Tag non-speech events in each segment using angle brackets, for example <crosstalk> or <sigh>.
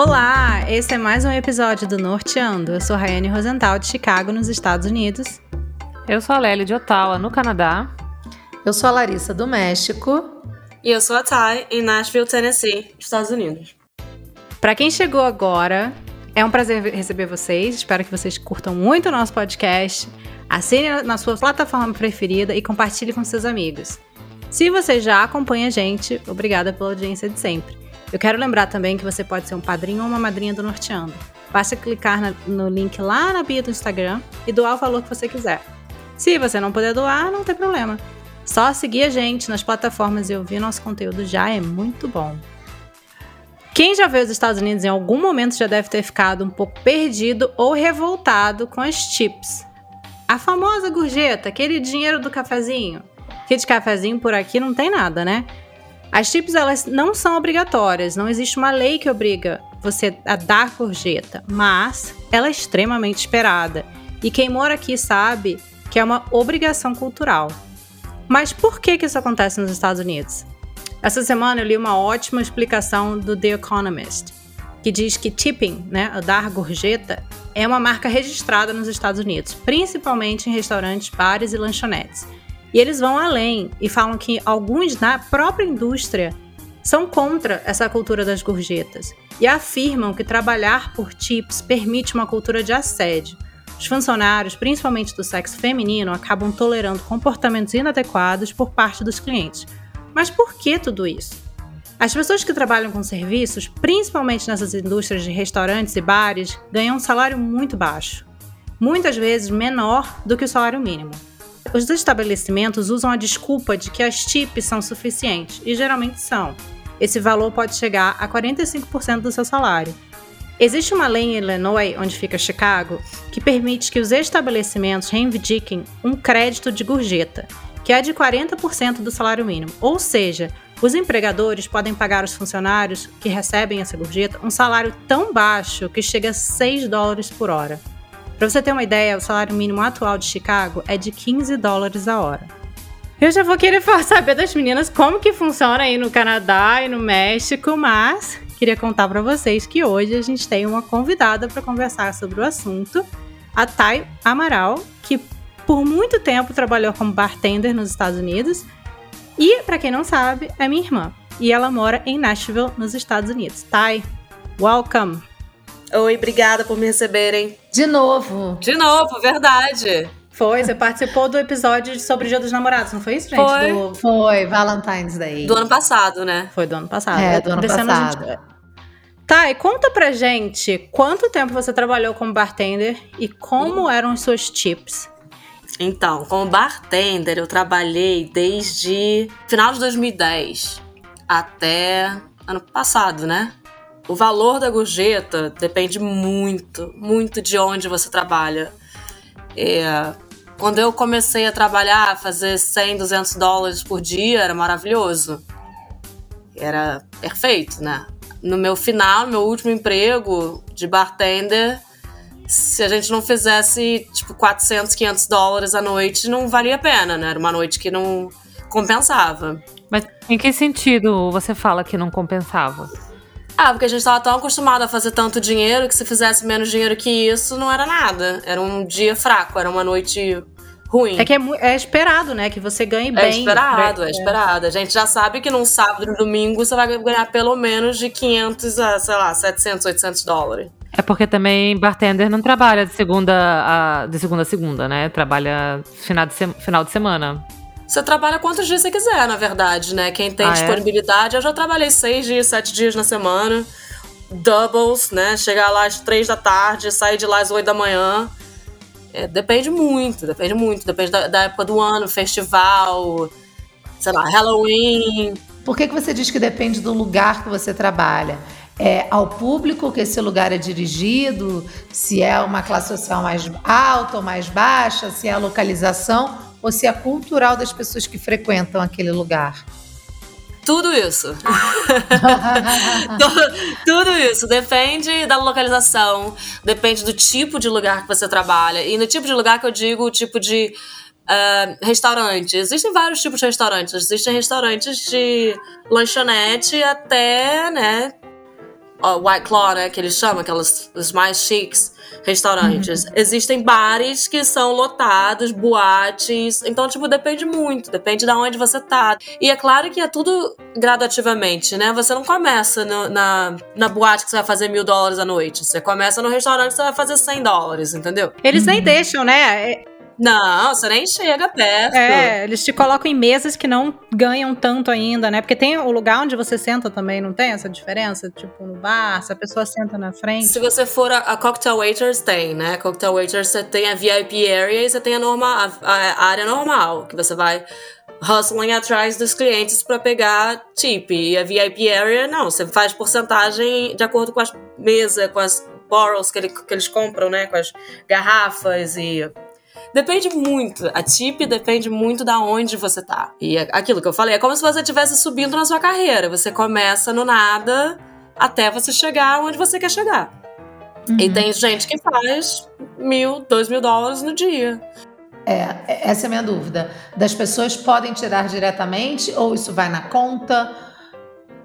Olá, esse é mais um episódio do Norteando. Eu sou Rayane Rosenthal, de Chicago, nos Estados Unidos. Eu sou a Lélia de Ottawa, no Canadá. Eu sou a Larissa, do México. E eu sou a Thay, em Nashville, Tennessee, Estados Unidos. Para quem chegou agora, é um prazer receber vocês. Espero que vocês curtam muito o nosso podcast. Assine na sua plataforma preferida e compartilhe com seus amigos. Se você já acompanha a gente, obrigada pela audiência de sempre. Eu quero lembrar também que você pode ser um padrinho ou uma madrinha do Norteando. Basta clicar na, no link lá na bio do Instagram e doar o valor que você quiser. Se você não puder doar, não tem problema. Só seguir a gente nas plataformas e ouvir nosso conteúdo já é muito bom. Quem já veio aos Estados Unidos em algum momento já deve ter ficado um pouco perdido ou revoltado com as chips. A famosa gorjeta, aquele dinheiro do cafezinho. Que de cafezinho por aqui não tem nada, né? As chips elas não são obrigatórias, não existe uma lei que obriga você a dar gorjeta, mas ela é extremamente esperada. E quem mora aqui sabe que é uma obrigação cultural. Mas por que, que isso acontece nos Estados Unidos? Essa semana eu li uma ótima explicação do The Economist, que diz que tipping, né, dar gorjeta, é uma marca registrada nos Estados Unidos, principalmente em restaurantes, bares e lanchonetes. E eles vão além e falam que alguns na própria indústria são contra essa cultura das gorjetas e afirmam que trabalhar por tips permite uma cultura de assédio. Os funcionários, principalmente do sexo feminino, acabam tolerando comportamentos inadequados por parte dos clientes. Mas por que tudo isso? As pessoas que trabalham com serviços, principalmente nessas indústrias de restaurantes e bares, ganham um salário muito baixo, muitas vezes menor do que o salário mínimo. Os estabelecimentos usam a desculpa de que as tips são suficientes, e geralmente são. Esse valor pode chegar a 45% do seu salário. Existe uma lei em Illinois, onde fica Chicago, que permite que os estabelecimentos reivindiquem um crédito de gorjeta, que é de 40% do salário mínimo. Ou seja, os empregadores podem pagar aos funcionários que recebem essa gorjeta um salário tão baixo que chega a 6 dólares por hora. Para você ter uma ideia, o salário mínimo atual de Chicago é de 15 dólares a hora. Eu já vou querer <laughs> saber das meninas como que funciona aí no Canadá e no México, mas queria contar para vocês que hoje a gente tem uma convidada para conversar sobre o assunto, a Thay Amaral, que por muito tempo trabalhou como bartender nos Estados Unidos e, para quem não sabe, é minha irmã. E ela mora em Nashville, nos Estados Unidos. Thay, welcome! Oi, obrigada por me receberem. De novo. De novo, verdade. Foi, você participou do episódio sobre o Dia dos Namorados, não foi isso, gente? Foi, do... foi Valentine's Day. Do ano passado, né? Foi do ano passado. É, do ano Desse passado. Ano gente... Tá, e conta pra gente quanto tempo você trabalhou como bartender e como hum. eram os seus tips. Então, como bartender, eu trabalhei desde final de 2010 até ano passado, né? O valor da gorjeta depende muito, muito de onde você trabalha. É, quando eu comecei a trabalhar, fazer 100, 200 dólares por dia era maravilhoso. Era perfeito, né? No meu final, meu último emprego de bartender, se a gente não fizesse tipo 400, 500 dólares a noite, não valia a pena, né? Era uma noite que não compensava. Mas em que sentido você fala que não compensava? Ah, porque a gente estava tão acostumado a fazer tanto dinheiro que se fizesse menos dinheiro que isso, não era nada. Era um dia fraco, era uma noite ruim. É que é, é esperado, né? Que você ganhe bem. É esperado, é esperado. A gente já sabe que num sábado e domingo você vai ganhar pelo menos de 500 a, sei lá, 700, 800 dólares. É porque também bartender não trabalha de segunda a, de segunda a segunda, né? Trabalha final de, se, final de semana. Você trabalha quantos dias você quiser, na verdade, né? Quem tem ah, é? disponibilidade. É? Eu já trabalhei seis dias, sete dias na semana. Doubles, né? Chegar lá às três da tarde, sair de lá às oito da manhã. É, depende muito, depende muito. Depende da, da, época do ano, festival, sei lá, Halloween. Por que, que você diz que depende do lugar que você trabalha? É ao público que esse lugar é dirigido, se é uma classe social mais alta ou mais baixa, se é a localização ou se é cultural das pessoas que frequentam aquele lugar? Tudo isso. <laughs> tudo, isso. Depende da localização, depende do tipo de lugar que você trabalha. E no tipo de lugar que eu digo, o tipo de uh, restaurante. Existem vários tipos de restaurantes. Existem restaurantes de lanchonete até, né, White Claw, né, que eles chamam, aquelas os mais chiques restaurantes. Uhum. Existem bares que são lotados, boates. Então, tipo, depende muito, depende de onde você tá. E é claro que é tudo gradativamente, né? Você não começa no, na, na boate que você vai fazer mil dólares à noite. Você começa no restaurante que você vai fazer 100 dólares, entendeu? Eles nem uhum. deixam, né? Não, você nem chega perto. É, eles te colocam em mesas que não ganham tanto ainda, né? Porque tem o lugar onde você senta também, não tem essa diferença? Tipo, no bar, se a pessoa senta na frente. Se você for a, a Cocktail Waiters, tem, né? Cocktail Waiters, você tem a VIP area e você tem a, norma, a, a área normal, que você vai hustling atrás dos clientes para pegar tip. E a VIP area, não, você faz porcentagem de acordo com as mesas, com as bottles que, ele, que eles compram, né? Com as garrafas e Depende muito. A tip depende muito da onde você tá. E é aquilo que eu falei, é como se você estivesse subindo na sua carreira. Você começa no nada até você chegar onde você quer chegar. Uhum. E tem gente que faz mil, dois mil dólares no dia. É, essa é a minha dúvida. Das pessoas podem tirar diretamente ou isso vai na conta?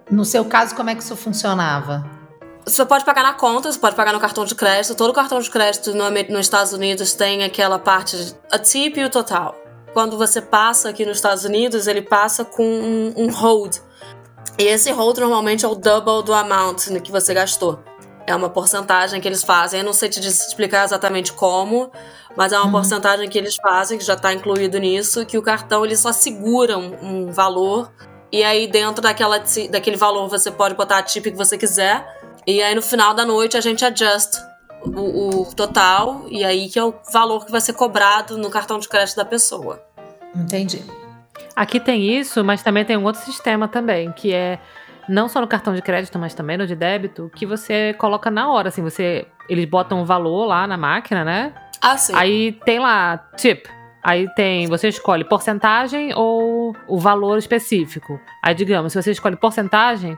No seu caso, como é que isso funcionava? Você pode pagar na conta, você pode pagar no cartão de crédito. Todo cartão de crédito no, nos Estados Unidos tem aquela parte de a tip e o total. Quando você passa aqui nos Estados Unidos, ele passa com um, um hold. E esse hold normalmente é o double do amount que você gastou. É uma porcentagem que eles fazem. Eu não sei te explicar exatamente como, mas é uma uhum. porcentagem que eles fazem, que já está incluído nisso, que o cartão ele só segura um, um valor. E aí, dentro daquela, daquele valor, você pode botar a tip que você quiser. E aí no final da noite a gente adjust o, o, total e aí que é o valor que vai ser cobrado no cartão de crédito da pessoa. Entendi. Aqui tem isso, mas também tem um outro sistema também, que é não só no cartão de crédito, mas também no de débito, que você coloca na hora, assim, você eles botam um valor lá na máquina, né? Ah, sim. Aí tem lá tip. Aí tem, você escolhe porcentagem ou o valor específico. Aí digamos, se você escolhe porcentagem,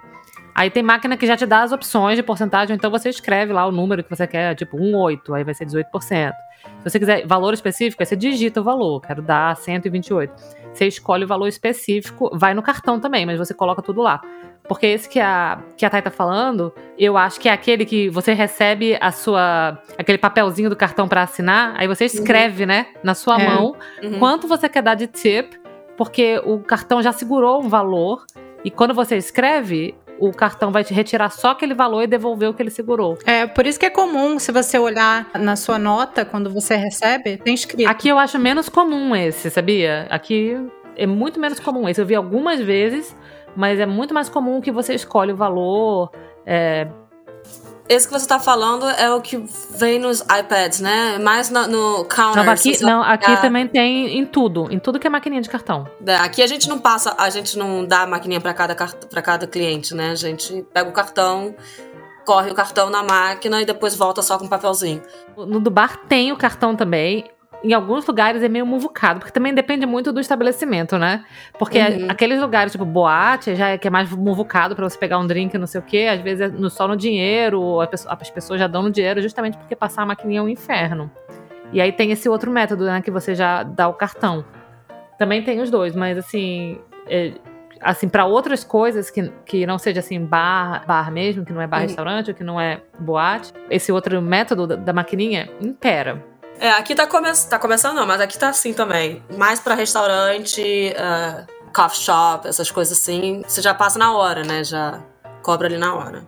Aí tem máquina que já te dá as opções de porcentagem, então você escreve lá o número que você quer, tipo 1,8, aí vai ser 18%. Se você quiser valor específico, aí você digita o valor, quero dar 128. Você escolhe o valor específico, vai no cartão também, mas você coloca tudo lá. Porque esse que a, que a Thay tá falando, eu acho que é aquele que você recebe a sua. aquele papelzinho do cartão para assinar, aí você escreve, uhum. né, na sua é. mão, uhum. quanto você quer dar de tip, porque o cartão já segurou um valor. E quando você escreve, o cartão vai te retirar só aquele valor e devolver o que ele segurou. É, por isso que é comum, se você olhar na sua nota, quando você recebe, tem escrito. Aqui eu acho menos comum esse, sabia? Aqui é muito menos comum esse. Eu vi algumas vezes, mas é muito mais comum que você escolhe o valor. É, esse que você tá falando é o que vem nos iPads, né? Mais no, no counter. Não, aqui, não, aqui também tem em tudo. Em tudo que é maquininha de cartão. É, aqui a gente não passa, a gente não dá a maquininha para cada, pra cada cliente, né? A gente pega o cartão, corre o cartão na máquina e depois volta só com um papelzinho. No do bar tem o cartão também em alguns lugares é meio muvucado, porque também depende muito do estabelecimento, né? Porque uhum. aqueles lugares, tipo boate, já é que é mais muvucado para você pegar um drink, não sei o quê, às vezes é no, só no dinheiro, as pessoas já dão no dinheiro, justamente porque passar a maquininha é um inferno. E aí tem esse outro método, né, que você já dá o cartão. Também tem os dois, mas assim, é, assim para outras coisas que, que não seja assim bar, bar mesmo, que não é bar uhum. que não é boate, esse outro método da, da maquininha impera. É, aqui tá, come tá começando não, mas aqui tá assim também. Mais para restaurante, uh, coffee shop, essas coisas assim. Você já passa na hora, né? Já cobra ali na hora.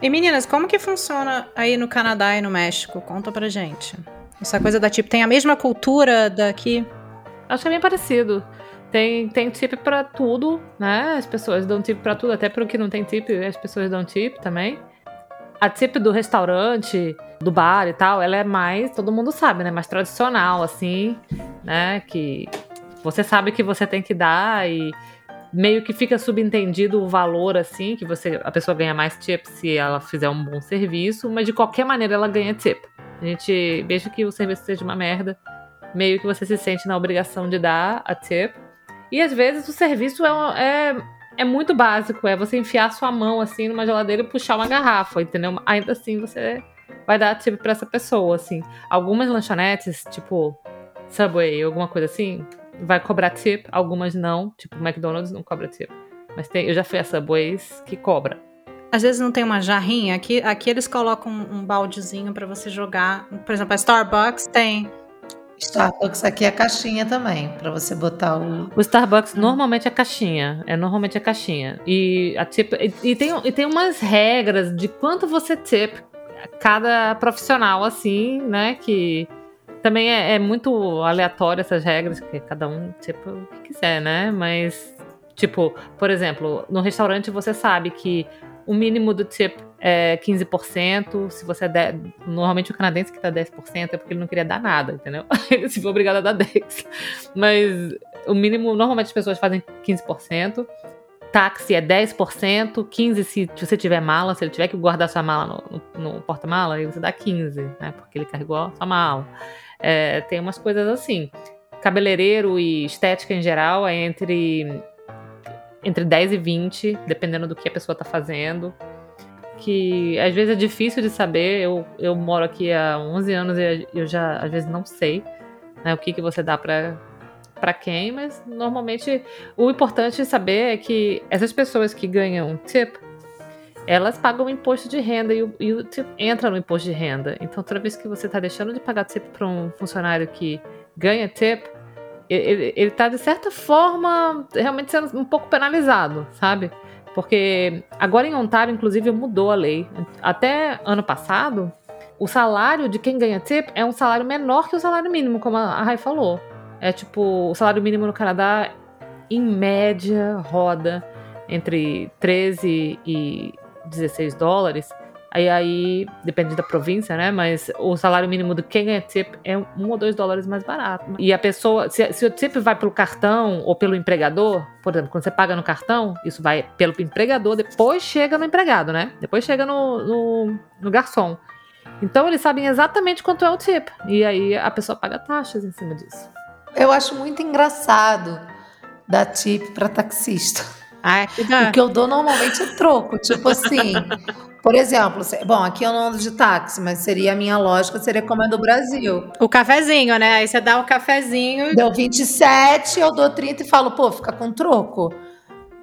E meninas, como que funciona aí no Canadá e no México? Conta pra gente. Essa coisa da tipo, tem a mesma cultura daqui? Acho que é bem parecido. Tem, tem tip pra tudo, né? As pessoas dão tip pra tudo, até pro que não tem tip, as pessoas dão tip também. A tip do restaurante, do bar e tal, ela é mais, todo mundo sabe, né? Mais tradicional, assim, né? Que você sabe que você tem que dar e meio que fica subentendido o valor, assim, que você a pessoa ganha mais tip se ela fizer um bom serviço, mas de qualquer maneira ela ganha tip. A gente, mesmo que o serviço seja uma merda, meio que você se sente na obrigação de dar a tip. E às vezes o serviço é, é, é muito básico, é você enfiar sua mão assim numa geladeira e puxar uma garrafa, entendeu? Ainda assim você vai dar tip pra essa pessoa, assim. Algumas lanchonetes, tipo Subway, alguma coisa assim, vai cobrar tip, algumas não. Tipo, McDonald's não cobra tip. Mas tem, eu já fui a Subways que cobra. às vezes não tem uma jarrinha. Aqui, aqui eles colocam um, um baldezinho para você jogar. Por exemplo, a Starbucks tem. Starbucks aqui é caixinha também, para você botar o. O Starbucks normalmente é caixinha. É normalmente é caixinha. E, a tip, e, e, tem, e tem umas regras de quanto você tip cada profissional, assim, né? Que também é, é muito aleatório essas regras, que cada um tipo o que quiser, né? Mas, tipo, por exemplo, no restaurante você sabe que o mínimo do tip é 15%. Se você der. Normalmente o canadense que dá 10% é porque ele não queria dar nada, entendeu? <laughs> Ele se foi obrigado a dar 10%. Mas o mínimo, normalmente as pessoas fazem 15%. Táxi é 10%, 15% se você tiver mala, se ele tiver que guardar sua mala no, no, no porta-mala, aí você dá 15%, né? Porque ele carregou a sua mala. É, tem umas coisas assim. Cabeleireiro e estética em geral é entre, entre 10 e 20, dependendo do que a pessoa tá fazendo. Que às vezes é difícil de saber. Eu, eu moro aqui há 11 anos e eu já às vezes não sei né, o que, que você dá para para quem, mas normalmente o importante saber é que essas pessoas que ganham tip, elas pagam imposto de renda e o, e o tip entra no imposto de renda. Então, toda vez que você está deixando de pagar tip para um funcionário que ganha tip, ele está, de certa forma, realmente sendo um pouco penalizado, sabe? Porque agora em Ontário, inclusive, mudou a lei. Até ano passado, o salário de quem ganha tip é um salário menor que o salário mínimo, como a Rai falou. É tipo, o salário mínimo no Canadá, em média, roda entre 13 e 16 dólares. Aí, aí, depende da província, né? Mas o salário mínimo de quem ganha tip é um ou dois dólares mais barato. E a pessoa, se, se o tip vai pelo cartão ou pelo empregador, por exemplo, quando você paga no cartão, isso vai pelo empregador, depois chega no empregado, né? Depois chega no, no, no garçom. Então eles sabem exatamente quanto é o tip. E aí a pessoa paga taxas em cima disso. Eu acho muito engraçado dar tip para taxista. Ah, o que eu dou normalmente é troco. Tipo assim, por exemplo, bom, aqui eu não ando de táxi, mas seria a minha lógica, seria como é do Brasil. O cafezinho, né? Aí você dá o cafezinho. Deu 27, eu dou 30 e falo, pô, fica com troco.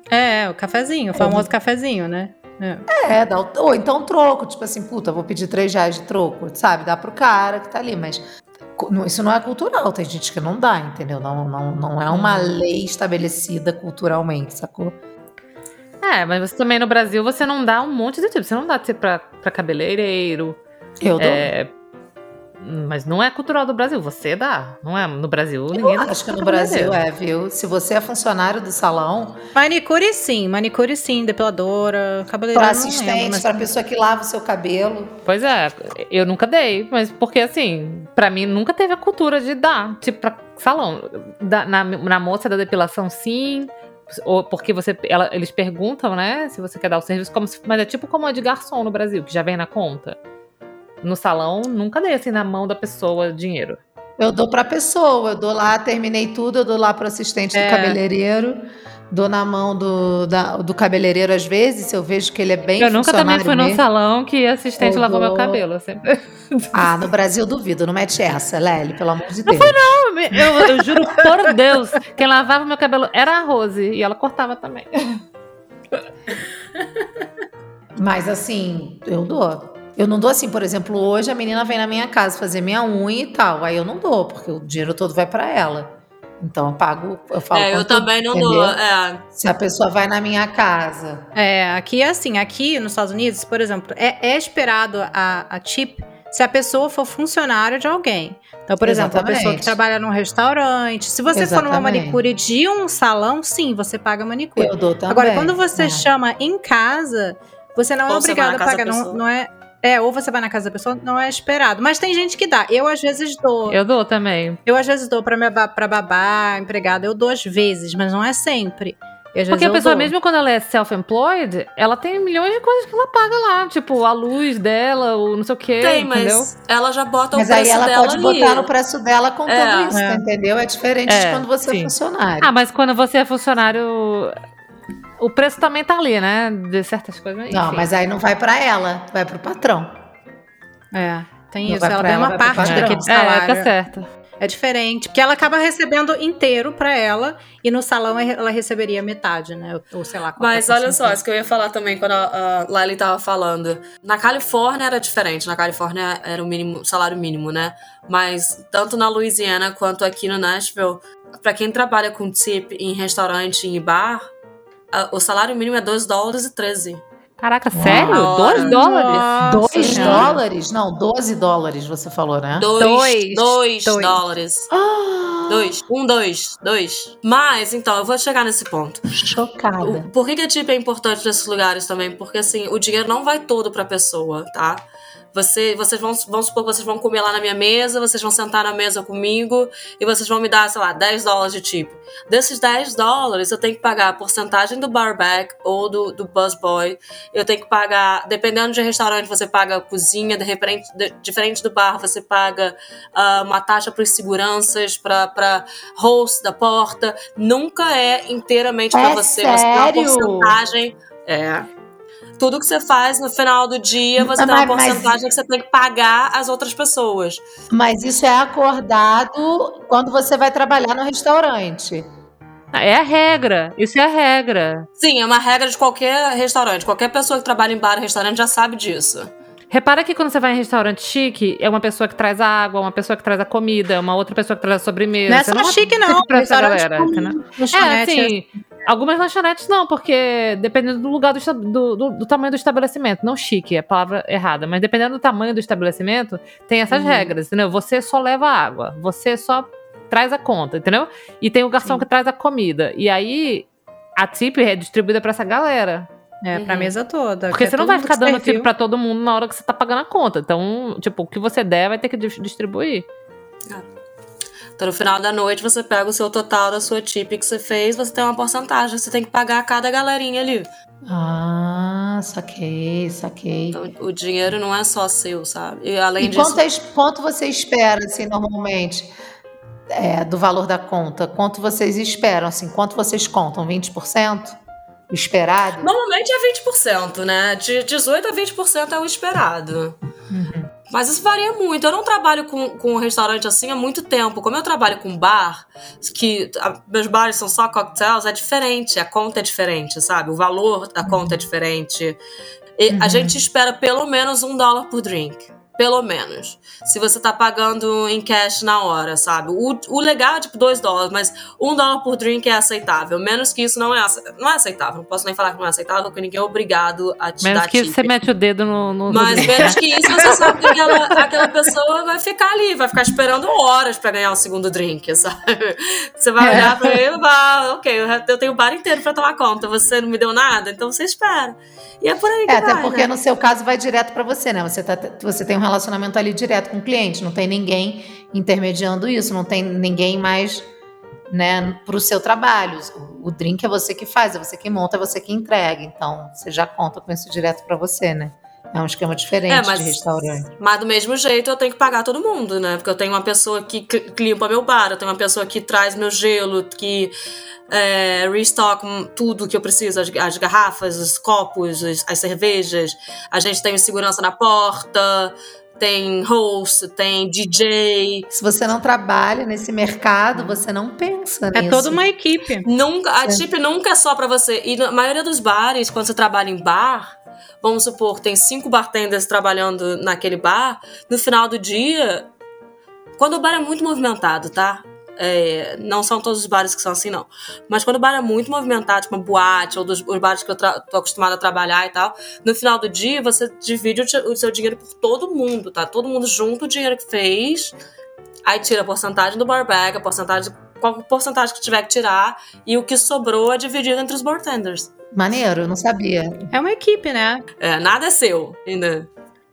É, o cafezinho, o famoso é. cafezinho, né? É, é dá o, ou então troco, tipo assim, puta, vou pedir 3 reais de troco, sabe? Dá pro cara que tá ali, mas isso não é cultural, tem gente que não dá, entendeu? Não, não, não é uma uhum. lei estabelecida culturalmente, sacou? É, mas você também no Brasil você não dá um monte de tipo. Você não dá tipo pra, pra cabeleireiro. Eu dou. É, mas não é cultural do Brasil, você dá. Não é no Brasil, ninguém Eu acho que no Brasil é, viu? Se você é funcionário do salão. Manicure sim, manicure sim, depiladora, cabeleireiro. Pra assistente, mas... pra pessoa que lava o seu cabelo. Pois é, eu nunca dei, mas porque assim, pra mim nunca teve a cultura de dar, tipo, pra salão. Da, na, na moça da depilação, sim ou porque você, ela, eles perguntam, né, se você quer dar o serviço, como se, mas é tipo como a de garçom no Brasil, que já vem na conta. No salão, nunca dei assim na mão da pessoa dinheiro. Eu dou pra pessoa, eu dou lá, terminei tudo, eu dou lá pro assistente é. do cabeleireiro dou na mão do, da, do cabeleireiro às vezes, se eu vejo que ele é bem Eu nunca também fui mesmo. num salão que assistente eu lavou dou... meu cabelo. Sempre. <laughs> Ah, no Brasil duvido, não mete essa, Lely, pelo amor de Deus. Não foi não, eu, eu juro por Deus, quem lavava meu cabelo era a Rose, e ela cortava também. Mas assim, eu dou. Eu não dou assim, por exemplo, hoje a menina vem na minha casa fazer minha unha e tal. Aí eu não dou, porque o dinheiro todo vai para ela. Então eu pago, eu falo. É, eu também não entendeu? dou. É. Se a pessoa vai na minha casa. É, aqui é assim, aqui nos Estados Unidos, por exemplo, é, é esperado a, a tip se a pessoa for funcionária de alguém. Então, por Exatamente. exemplo, a pessoa que trabalha num restaurante. Se você Exatamente. for numa manicure de um salão, sim, você paga manicure. Eu dou também. Agora, quando você é. chama em casa, você não é Ou é obrigado a pagar. Não, não é. É, ou você vai na casa da pessoa, não é esperado. Mas tem gente que dá. Eu, às vezes, dou. Eu dou também. Eu, às vezes, dou pra, minha, pra babá, empregada. Eu dou às vezes, mas não é sempre. Porque a pessoa, dou. mesmo quando ela é self-employed, ela tem milhões de coisas que ela paga lá. Tipo, a luz dela, o não sei o quê. Tem, entendeu? mas ela já bota mas o preço dela. Mas aí ela pode ali. botar no preço dela com é. tudo isso, é. entendeu? É diferente é, de quando você é sim. é funcionário. Ah, mas quando você é funcionário, o preço também tá ali, né? De certas coisas. Enfim. Não, mas aí não vai para ela, vai pro patrão. É, tem não isso. Ela ganha uma parte daquele salário. É, tá certo. É diferente. Porque ela acaba recebendo inteiro pra ela e no salão ela receberia metade, né? Ou sei lá. Mas olha só, isso que eu ia falar também quando a, a Lali tava falando. Na Califórnia era diferente. Na Califórnia era o mínimo, salário mínimo, né? Mas tanto na Louisiana quanto aqui no Nashville, pra quem trabalha com tip em restaurante e bar, a, o salário mínimo é 2 dólares e 13. Caraca, sério? 2 dólares? 2 dólares? Não, 12 dólares você falou, né? 2 dois, dois dólares. Ah, Dois. Um, dois. Dois. Mas, então, eu vou chegar nesse ponto. chocada. O- por que, que a tip é importante nesses lugares também? Porque, assim, o dinheiro não vai todo pra pessoa, tá? Você, vocês vão, vamos supor que vocês vão comer lá na minha mesa, vocês vão sentar na mesa comigo e vocês vão me dar, sei lá, 10 dólares de tip. Desses 10 dólares, eu tenho que pagar a porcentagem do barback ou do, do busboy. Eu tenho que pagar, dependendo de restaurante, você paga a cozinha, de repente, de- diferente do bar, você paga ah, uma taxa para os seguranças, para host da porta. Nunca é inteiramente para É você. Você tem uma sério? porcentagem. É. Tudo que você faz no final do dia, você Mas- tem uma mas- porcentagem que você tem que pagar as outras pessoas. Mas isso é acordado quando você vai trabalhar no restaurante. É a regra. Isso é a regra. Sim, é uma regra de qualquer restaurante. Qualquer pessoa que trabalha em bar e restaurante já sabe disso. Repara que quando você vai em restaurante chique, é uma pessoa que traz a água, uma pessoa que traz a comida, é uma outra pessoa que traz a sobremesa. Não é só vai chique, ter não. que pra essa Restaurante galera, com entendeu? É, assim, algumas lanchonetes não, porque dependendo do lugar do, do, do- do tamanho do estabelecimento, não chique, é a palavra errada, mas dependendo do tamanho do estabelecimento, tem essas Uhum. regras, entendeu? Você só leva água, você só traz a conta, entendeu? E tem o garçom Sim. que traz a comida. E aí a tip é distribuída pra essa galera. É, pra Uhum. mesa toda. Porque é você não vai ficar dando serviu. tip pra todo mundo na hora que você tá pagando a conta. Então, tipo, o que você der vai ter que dis- distribuir. Então, no final da noite, você pega o seu total da sua tip que você fez, você tem uma porcentagem, você tem que pagar a cada galerinha ali. Ah, saquei, saquei. Então, o dinheiro não é só seu, sabe? E além E disso. quanto, é- quanto você espera, assim, normalmente, é, do valor da conta? Quanto vocês esperam, assim? Quanto vocês contam? 20%? Esperado? Normalmente é 20%, né? De 18% a 20% é o esperado. Uhum. Mas isso varia muito. Eu não trabalho com, com restaurante assim há muito tempo. Como eu trabalho com bar, que a- meus bares são só cocktails, é diferente. A conta é diferente, sabe? O valor da conta é diferente. E A Uhum. gente espera pelo menos um dólar por drink. Pelo menos. Se você tá pagando em cash na hora, sabe? O, o legal é tipo 2 dólares, mas um dólar por drink é aceitável. Menos que isso não é, não é aceitável. Não posso nem falar que não é aceitável, porque ninguém é obrigado a te Menos dar que tip. você mete o dedo no. no Mas menos <laughs> que isso, você sabe que aquela, aquela pessoa vai ficar ali, vai ficar esperando horas pra ganhar o segundo drink, sabe? Você vai olhar pra ele e vai, ok, eu tenho o bar inteiro pra tomar conta, você não me deu nada, então você espera. E é por aí que É, até vai, porque né? no seu caso vai direto para você, né? Você, tá, você tem um relacionamento ali direto com o cliente, não tem ninguém intermediando isso, não tem ninguém mais né, para o seu trabalho. O, o drink é você que faz, é você que monta, é você que entrega. Então, você já conta com isso direto para você, né? É um esquema diferente É, mas- de restaurante. Mas do mesmo jeito eu tenho que pagar todo mundo, né? Porque eu tenho uma pessoa que limpa meu bar, eu tenho uma pessoa que traz meu gelo, que é, restock tudo que eu preciso, as, as garrafas, os copos, as, as cervejas. A gente tem segurança na porta, tem host, tem DJ. Se você não trabalha nesse mercado, você não pensa É nisso. toda uma equipe. Nunca, a Sim. tip nunca é só pra você. E na maioria dos bares, quando você trabalha em bar, vamos supor, tem cinco bartenders trabalhando naquele bar, no final do dia, quando o bar é muito movimentado, tá? É, não são todos os bares que são assim, não. Mas quando o bar é muito movimentado, tipo uma boate, ou dos os bares que eu tô acostumada a trabalhar e tal, no final do dia você divide o, o seu dinheiro por todo mundo, tá? Todo mundo junta o dinheiro que fez, aí tira a porcentagem do barback, a porcentagem, qual porcentagem que tiver que tirar, e o que sobrou é dividido entre os bartenders. Maneiro, eu não sabia. É uma equipe, né? É, nada é seu, ainda.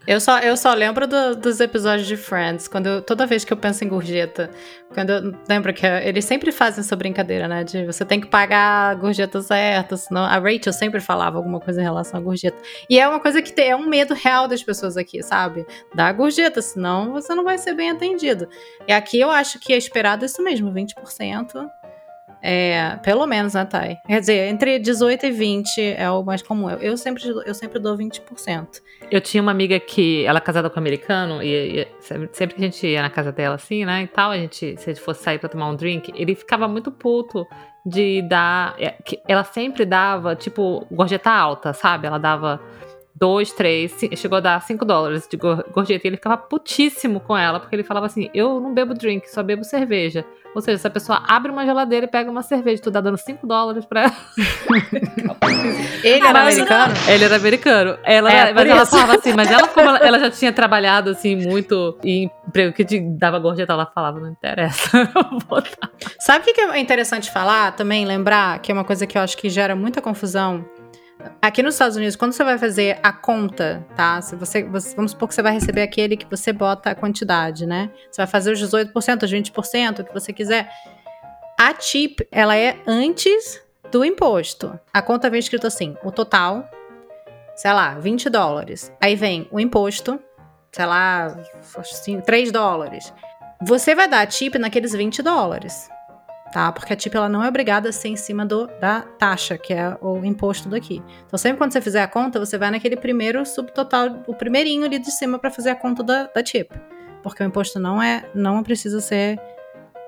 Eu só, eu só lembro do- dos episódios de Friends, quando eu- toda vez que eu penso em gorjeta, quando eu lembro que eles sempre fazem essa brincadeira, né? De você tem que pagar a gorjeta certa, senão a Rachel sempre falava alguma coisa em relação à gorjeta. E é uma coisa que tem, é um medo real das pessoas aqui, sabe? Dar a gorjeta, senão você não vai ser bem atendido. E aqui eu acho que é esperado isso mesmo, 20%. É, pelo menos, né, Thay? Quer dizer, entre 18 e 20 é o mais comum. Eu, eu, sempre, eu sempre dou 20%. Eu tinha uma amiga que ela é casada com um americano e, e, sempre que a gente ia na casa dela assim, né, e tal, a gente, se a gente fosse sair pra tomar um drink, ele ficava muito puto de dar. É, ela sempre dava, tipo, gorjeta alta, sabe? Ela dava dois, três, chegou a dar cinco dólares de gorjeta. E ele ficava putíssimo com ela, porque ele falava assim: Eu não bebo drink, só bebo cerveja. Ou seja, se a pessoa abre uma geladeira e pega uma cerveja, tu tá dando 5 dólares pra ela. <laughs> ele era americano? Ele era americano. Ela, é, mas ela falava assim, mas ela, como ela, ela, já tinha trabalhado assim muito em emprego que dava gorjeta, ela falava, não interessa. <laughs> Sabe o que é interessante falar também, lembrar, que é uma coisa que eu acho que gera muita confusão Aqui nos Estados Unidos, quando você vai fazer a conta, tá? Se você, você, vamos supor que você vai receber aquele que você bota a quantidade, né? Você vai fazer os 18%, os 20%, o que você quiser. A tip, ela é antes do imposto. A conta vem escrito assim: o total, sei lá, 20 dólares. Aí vem o imposto, sei lá, assim, 3 dólares. Você vai dar a tip naqueles 20 dólares tá? Porque a TIP ela não é obrigada a ser em cima do, da taxa, que é o imposto daqui. Então, sempre quando você fizer a conta, você vai naquele primeiro subtotal, o primeirinho ali de cima para fazer a conta da, da TIP. Porque o imposto não é, não precisa ser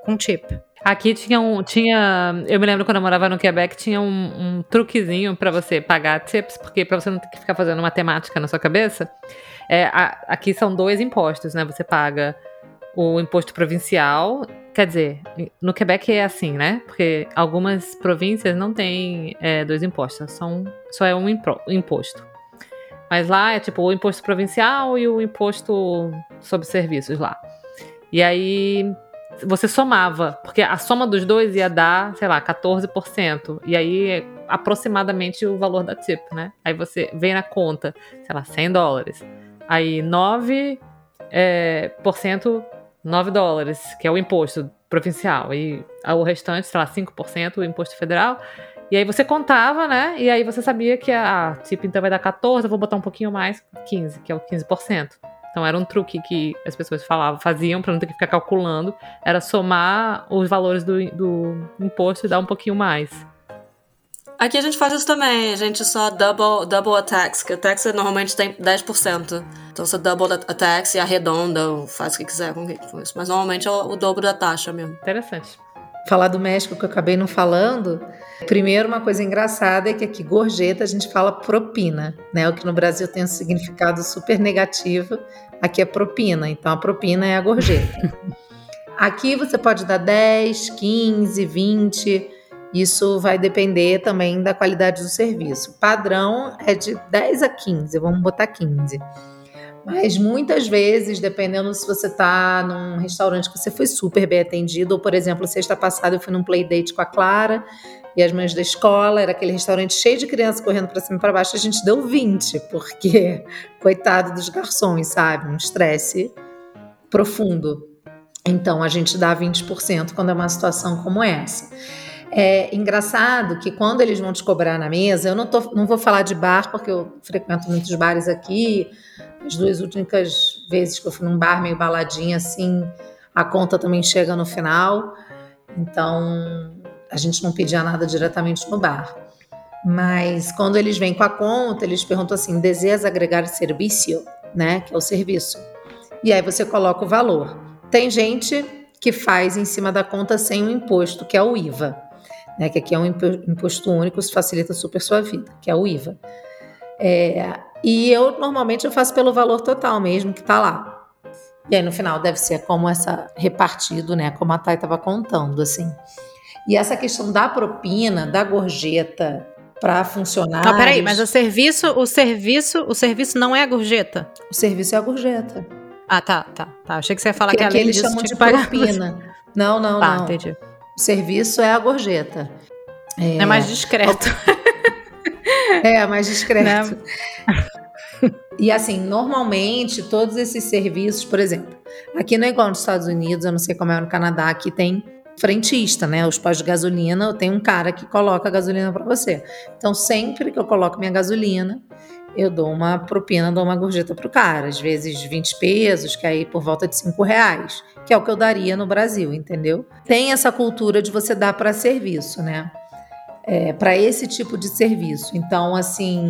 com TIP. Aqui tinha um, tinha, eu me lembro quando eu morava no Quebec, tinha um, um truquezinho para você pagar tips, porque para você não ter que ficar fazendo matemática na sua cabeça, é, a, aqui são dois impostos, né? Você paga o imposto provincial Quer dizer, no Quebec é assim, né? Porque algumas províncias não têm é, dois impostos, são, só é um imposto. Mas lá é tipo o imposto provincial e o imposto sobre serviços lá. E aí você somava, porque a soma dos dois ia dar, sei lá, 14%. E aí é aproximadamente o valor da tip, né? Aí você vem na conta, sei lá, 100 dólares. Aí 9% é, por cento 9 dólares, que é o imposto provincial, e o restante, sei lá, 5% o imposto federal. E aí você contava, né? E aí você sabia que a tipo, então vai dar 14, eu vou botar um pouquinho mais, 15, que é o 15%. Então era um truque que as pessoas falavam, faziam para não ter que ficar calculando, era somar os valores do, do imposto e dar um pouquinho mais. Aqui a gente faz isso também, a gente só double, double a tax, que a tax normalmente tem 10%. Então você double a tax e arredonda, faz o que quiser com isso. Mas normalmente é o, o dobro da taxa mesmo. Interessante. Falar do México que eu acabei não falando. Primeiro, uma coisa engraçada é que aqui gorjeta a gente fala propina, né? O que no Brasil tem um significado super negativo, aqui é propina. Então a propina é a gorjeta. <laughs> aqui você pode dar 10, 15, 20 isso vai depender também da qualidade do serviço. Padrão é de 10 a 15, vamos botar 15. Mas muitas vezes, dependendo se você está num restaurante que você foi super bem atendido, ou por exemplo, sexta passada eu fui num playdate com a Clara e as mães da escola, era aquele restaurante cheio de crianças correndo para cima e para baixo, a gente deu 20, porque <laughs> coitado dos garçons, sabe? Um estresse profundo. Então a gente dá 20% quando é uma situação como essa. É engraçado que quando eles vão te cobrar na mesa, eu não, tô, não vou falar de bar, porque eu frequento muitos bares aqui. As duas únicas vezes que eu fui num bar meio baladinha assim, a conta também chega no final. Então, a gente não pedia nada diretamente no bar. Mas quando eles vêm com a conta, eles perguntam assim: deseja agregar serviço, né? Que é o serviço. E aí você coloca o valor. Tem gente que faz em cima da conta sem o imposto, que é o IVA né, que aqui é um imposto único, isso facilita super sua vida, que é o IVA. É, e eu normalmente eu faço pelo valor total mesmo que está lá. E aí no final deve ser como essa repartido, né, como a Thay estava contando, assim. E essa questão da propina, da gorjeta para funcionar. Não, peraí, mas o serviço, o serviço, o serviço não é a gorjeta. O serviço é a gorjeta. Ah, tá, tá, tá. Achei que você ia falar que, que além eles disso chamam de propina. <laughs> Não, não, tá, não. entendi. O serviço é a gorjeta. É, é mais discreto. <laughs> É, mais discreto. Né? <laughs> E assim, normalmente, todos esses serviços, por exemplo, aqui não é igual nos Estados Unidos, eu não sei como é no Canadá, aqui tem frentista, né? Os pós de gasolina, tem um cara que coloca a gasolina para você. Então, sempre que eu coloco minha gasolina, eu dou uma propina, dou uma gorjeta pro cara, às vezes 20 pesos, que aí por volta de 5 reais, que é o que eu daria no Brasil, entendeu? Tem essa cultura de você dar para serviço, né? É, para esse tipo de serviço. Então, assim,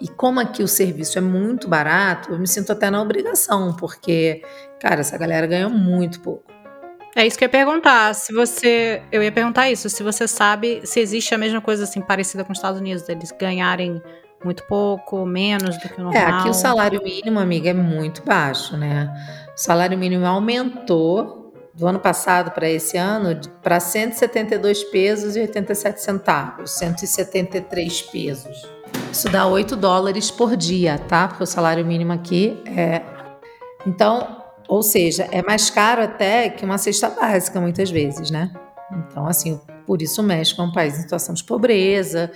e como aqui o serviço é muito barato, eu me sinto até na obrigação, porque, cara, essa galera ganha muito pouco. É isso que eu ia perguntar. Se você. Eu ia perguntar isso, se você sabe se existe a mesma coisa assim parecida com os Estados Unidos, eles ganharem muito pouco, menos do que o normal. É, aqui o salário mínimo, amiga, é muito baixo, né? O salário mínimo aumentou do ano passado para esse ano para 172 pesos e 87 centavos, 173 pesos. Isso dá 8 dólares por dia, tá? Porque o salário mínimo aqui é. Então, ou seja, é mais caro até que uma cesta básica, muitas vezes, né? Então, assim, por isso o México é um país em situação de pobreza,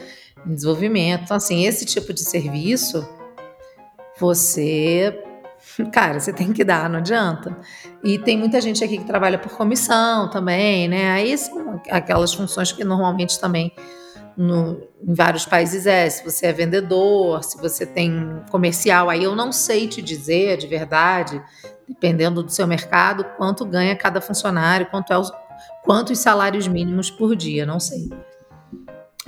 em desenvolvimento. Então, assim, esse tipo de serviço, você. <laughs> Cara, você tem que dar, não adianta. E tem muita gente aqui que trabalha por comissão também, né? Aí são aquelas funções que normalmente também no, em vários países é. Se você é vendedor, se você tem comercial, aí eu não sei te dizer de verdade, dependendo do seu mercado, quanto ganha cada funcionário, quanto é os, quantos salários mínimos por dia, não sei.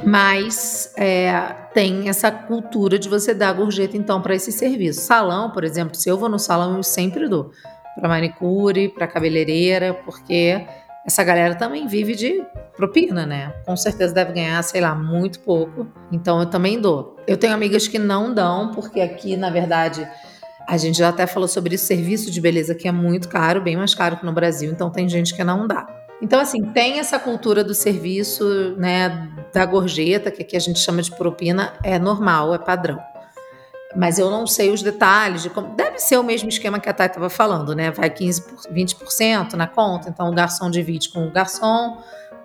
Mas é, tem essa cultura de você dar gorjeta, então, para esse serviço. Salão, por exemplo, se eu vou no salão, eu sempre dou. Para manicure, para cabeleireira, porque essa galera também vive de propina, né? Com certeza deve ganhar, sei lá, muito pouco. Então eu também dou. Eu tenho amigas que não dão, porque aqui, na verdade, a gente já até falou sobre isso, serviço de beleza que é muito caro, bem mais caro que no Brasil, então tem gente que não dá. Então, assim, tem essa cultura do serviço, né, da gorjeta, que aqui a gente chama de propina, é normal, é padrão. Mas eu não sei os detalhes de como. Deve ser o mesmo esquema que a Thay estava falando, né? Vai 15%, 20% na conta, então o garçom divide com o garçom,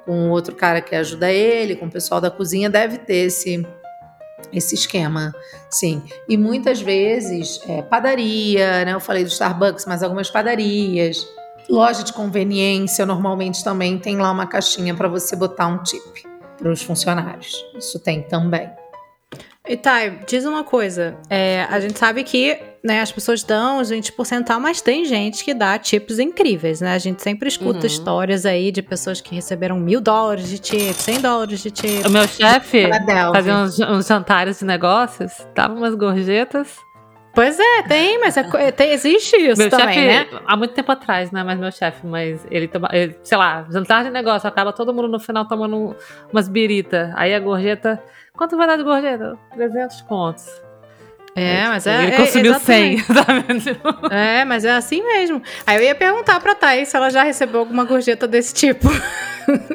com o outro cara que ajuda ele, com o pessoal da cozinha, deve ter esse, esse esquema, sim. E muitas vezes, é, padaria, né? Eu falei do Starbucks, mas algumas padarias Loja de conveniência normalmente também tem lá uma caixinha para você botar um tip para os funcionários. Isso tem também. E Thay, diz uma coisa. É, a gente sabe que né, as pessoas dão os 20%, mas tem gente que dá tips incríveis, né? A gente sempre escuta uhum. histórias aí de pessoas que receberam mil dólares de tip, 100 dólares de tip. O meu chefe fazia uns, uns jantares de negócios, dava umas gorjetas. Pois é, tem, mas é, tem, existe isso meu também, chefe, né? Há muito tempo atrás, né? Mas meu chefe, mas ele, toma, ele, sei lá, jantar de negócio, acaba todo mundo no final tomando umas birita. Aí a gorjeta, quanto vai dar de gorjeta? 300 contos. É, mas é. Ele consumiu é, 100, tá É, mas é assim mesmo. Aí eu ia perguntar pra Thaís se ela já recebeu alguma gorjeta desse tipo. <laughs>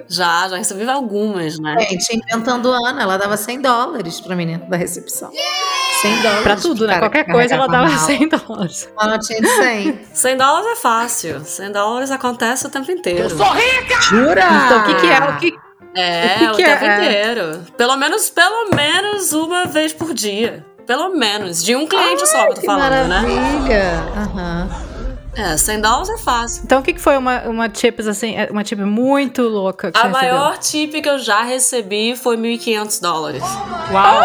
Já, já recebi algumas, né? Gente, inventando Ana, ela dava 100 dólares pra menina da recepção. Yeah! 100 dólares. Pra tudo, né? Qualquer coisa ela dava mal. 100 dólares. Ela tinha de 100. 100 <laughs> dólares é fácil. 100 dólares acontece o tempo inteiro. Eu sou rica! Jura? Então o que, que é? O que, é, o, que o que tempo é? inteiro. Pelo menos, pelo menos uma vez por dia. Pelo menos. De um cliente Ai, só que eu tô que falando, maravilha. né? Maravilha. Aham. Uhum. É, 100 dólares é fácil. Então, o que, que foi uma, uma tips, assim, é, uma tip muito louca que A você maior tip que eu já recebi foi 1.500 dólares. Uau!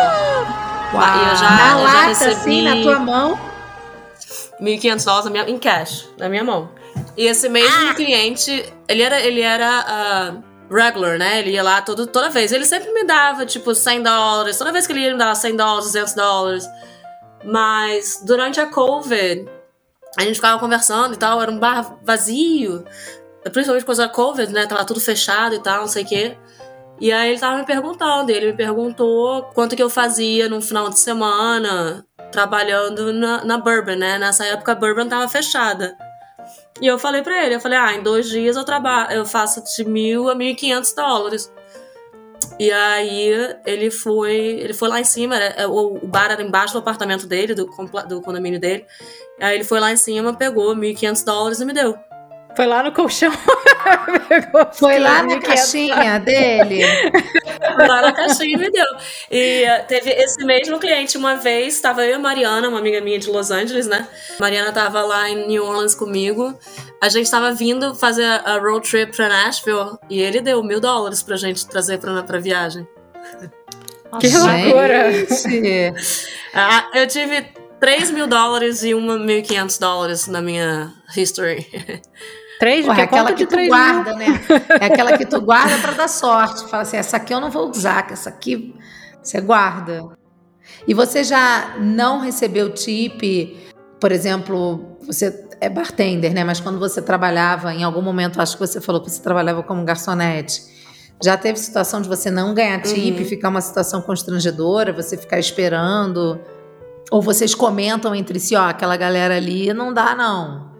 Uau! E eu já, na eu lata, já recebi... assim, na tua mão? 1.500 dólares minha, em cash, na minha mão. E esse mesmo ah. cliente, ele era, ele era uh, regular, né? Ele ia lá todo, toda vez. Ele sempre me dava, tipo, 100 dólares. Toda vez que ele ia, ele me dava 100 dólares, 200 dólares. Mas durante a COVID, a gente ficava conversando e tal, era um bar vazio, principalmente por causa da Covid, né? Tava tudo fechado e tal, não sei o quê. E aí ele tava me perguntando, ele me perguntou quanto que eu fazia no final de semana trabalhando na, na Bourbon, né? Nessa época a Bourbon tava fechada. E eu falei pra ele, eu falei, ah, em dois dias eu trabalho, eu faço de mil a mil e quinhentos dólares. E aí ele foi, ele foi lá em cima, era, o, o bar era embaixo do apartamento dele, do, do condomínio dele. Aí ele foi lá em cima, pegou 1.500 dólares e me deu. Foi lá no colchão. <laughs> Foi lá na caixinha dele. Foi lá na caixinha e me deu. E uh, teve esse mesmo cliente uma vez, estava eu e a Mariana, uma amiga minha de Los Angeles, né? Mariana estava lá em New Orleans comigo. A gente estava vindo fazer a road trip para Nashville e ele deu mil dólares pra gente trazer pra, pra viagem. Que loucura! Ah, eu tive 3 mil dólares e 1.500 dólares na minha history. Três, Porra, é aquela que tu três guarda, né? É aquela que tu guarda pra dar sorte. Fala assim, essa aqui eu não vou usar, que essa aqui você guarda. E você já não recebeu tip, por exemplo, você é bartender, né? Mas quando você trabalhava, em algum momento, acho que você falou que você trabalhava como garçonete. Já teve situação de você não ganhar tip, Uhum. ficar uma situação constrangedora, você ficar esperando? Ou vocês comentam entre si, ó, aquela galera ali não dá, não.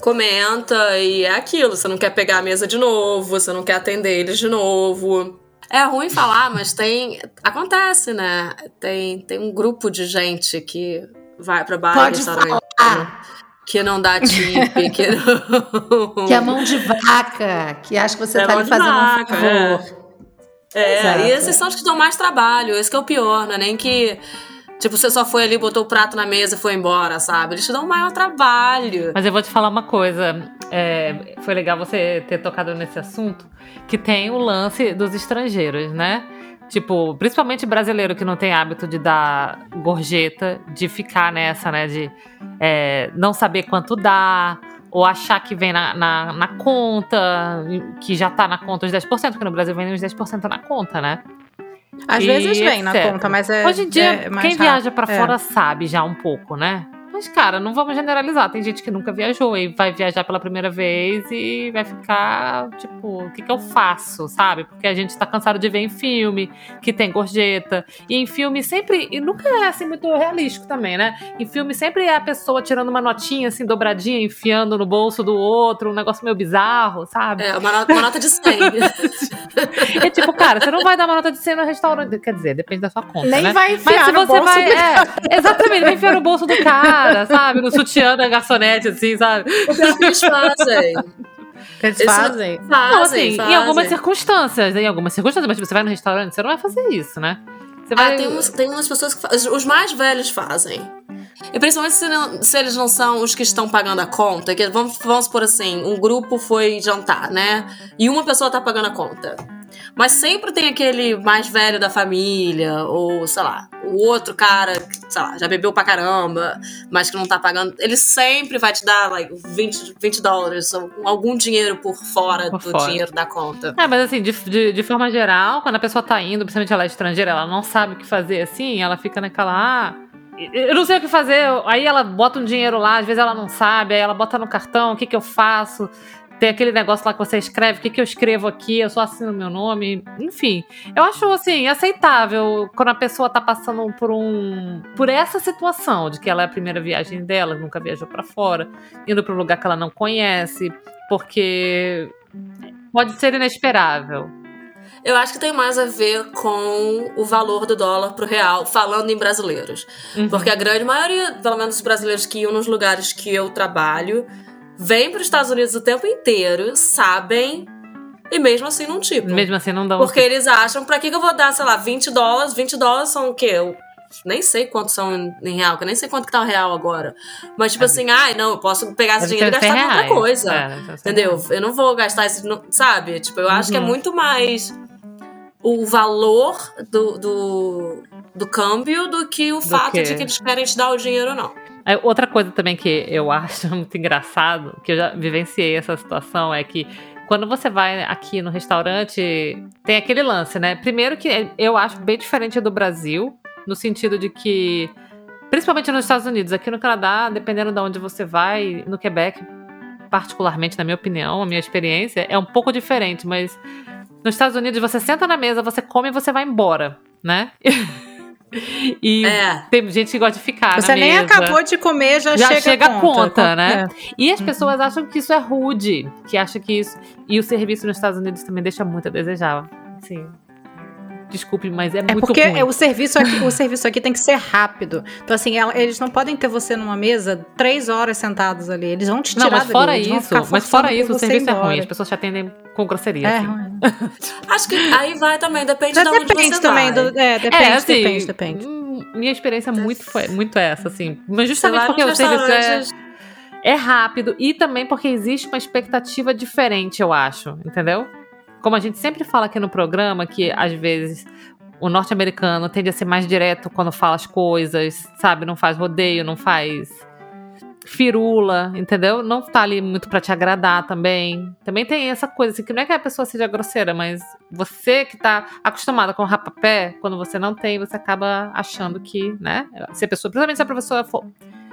Comenta e é aquilo. Você não quer pegar a mesa de novo, você não quer atender eles de novo. É ruim falar, mas tem. Acontece, né? Tem, tem um grupo de gente que vai pra bar e Pode restaurante falar. que não dá tip, <laughs> que não. Que é mão de vaca, que acha que você É tá ali fazendo um vaca, favor. É, Exato. e esses são os que dão mais trabalho, esse que é o pior, não é nem que. Tipo, você só foi ali, botou o prato na mesa e foi embora, sabe? Eles te dão maior trabalho. Mas eu vou te falar uma coisa. é, foi legal você ter tocado nesse assunto, que tem o lance dos estrangeiros, né? Tipo, principalmente brasileiro que não tem hábito de dar gorjeta, de ficar nessa, né? De é, não saber quanto dá, ou achar que vem na, na, na conta, que já tá na conta os 10%, porque no Brasil vem uns 10% na conta, né? Às E vezes vem na etc. conta, mas é. Hoje em dia, é quem rápido. viaja pra É. fora sabe já um pouco, né? Mas, cara, não vamos generalizar. Tem gente que nunca viajou e vai viajar pela primeira vez e vai ficar, tipo, o que, que eu faço, sabe? Porque a gente tá cansado de ver em filme que tem gorjeta. E em filme sempre. E nunca é assim muito realístico também, né? Em filme sempre é a pessoa tirando uma notinha assim, dobradinha, enfiando no bolso do outro, um negócio meio bizarro, sabe? É, uma nota, uma nota de 100. <laughs> É tipo, cara, você não vai dar uma nota de 100 no restaurante. Quer dizer, depende da sua conta. Nem né? vai Mas enfiar se no você bolso vai. do É, exatamente, vai enfiar no bolso do cara, sabe? No sutiã da garçonete, assim, sabe? O que eles fazem. Eles fazem. Não, Fazem, assim, fazem. em algumas circunstâncias, em algumas circunstâncias, mas tipo, você vai no restaurante, você não vai fazer isso, né? Você vai. Ah, tem, umas, tem umas pessoas que fazem. Os mais velhos fazem. E principalmente se, não- se eles não são os que estão pagando a conta. Que vamos, vamos supor assim: um grupo foi jantar, né? E uma pessoa tá pagando a conta. Mas sempre tem aquele mais velho da família, ou sei lá, o outro cara que, sei lá, já bebeu pra caramba, mas que não tá pagando. Ele sempre vai te dar, like, 20, 20 dólares, ou algum dinheiro por fora Por do fora. dinheiro da conta. É, mas assim, de, de, de forma geral, quando a pessoa tá indo, principalmente ela é estrangeira, ela não sabe o que fazer assim, ela fica naquela. Ah, eu não sei o que fazer. Aí ela bota um dinheiro lá, às vezes ela não sabe, aí ela bota no cartão, o que que eu faço? Tem aquele negócio lá que você escreve, o que que eu escrevo aqui? Eu só assino meu nome. Enfim, eu acho assim, aceitável quando a pessoa tá passando por um. por essa situação de que ela é a primeira viagem dela, nunca viajou pra fora, indo pra um lugar que ela não conhece, porque pode ser inesperável. Eu acho que tem mais a ver com o valor do dólar pro real, falando em brasileiros. Uhum. Porque a grande maioria, pelo menos os brasileiros que iam nos lugares que eu trabalho, vêm para os Estados Unidos o tempo inteiro, sabem, e mesmo assim não tipo. Mesmo assim, não um. Porque eles acham, pra que, que eu vou dar, sei lá, 20 dólares? 20 dólares são o quê? Eu nem sei quantos são em- em real, que eu nem sei quanto que tá o real agora. Mas, tipo assim, ai, não, eu posso pegar esse dinheiro e ser gastar com outra reais. coisa. É, deve ser Entendeu? reais. Eu não vou gastar esse. Sabe? Tipo, eu acho que é Uhum. muito mais o valor do, do, do câmbio do que o fato que- de que eles querem te dar o dinheiro ou não. Outra coisa também que eu <laughs> acho muito engraçado, que eu já vivenciei essa situação, é que quando você vai aqui no restaurante, tem aquele lance, né? Primeiro que eu acho bem diferente do Brasil, no sentido de que, principalmente nos Estados Unidos, aqui no Canadá, dependendo de onde você vai, no Quebec, particularmente, na minha opinião, a minha experiência, é um pouco diferente, mas nos Estados Unidos você senta na mesa, você come e você vai embora, né? <laughs> <laughs> e É. tem gente que gosta de ficar Você na nem mesa. acabou de comer, já, Já chega, chega a conta. conta, né? É. E as pessoas acham que isso é rude, que acham que isso. E o serviço nos Estados Unidos também deixa muito a desejar. Assim. Desculpe, mas é, É muito porque ruim. o serviço, aqui, o serviço aqui tem que ser rápido. Então, assim, ela- eles não podem ter você numa mesa três horas sentados ali. Eles vão te tirar Não, mas dali, fora eles vão isso, ficar mas fora isso, o serviço é ruim. As pessoas te atendem com grosseria. É assim. ruim. Acho que aí vai também, depende de onde Depende você também. vai. Do, é, depende, é, assim, depende, depende. hum, Minha experiência muito foi muito essa, assim. Mas justamente porque o serviço é, é rápido e também porque existe uma expectativa diferente, eu acho, entendeu? Como a gente sempre fala aqui no programa, que às vezes o norte-americano tende a ser mais direto quando fala as coisas, sabe? Não faz rodeio, não faz firula, entendeu? Não tá ali muito para te agradar também. Também tem essa coisa, assim, que não é que a pessoa seja grosseira, mas você que tá acostumada com rapapé, quando você não tem, você acaba achando que, né? Se a pessoa, principalmente se a for,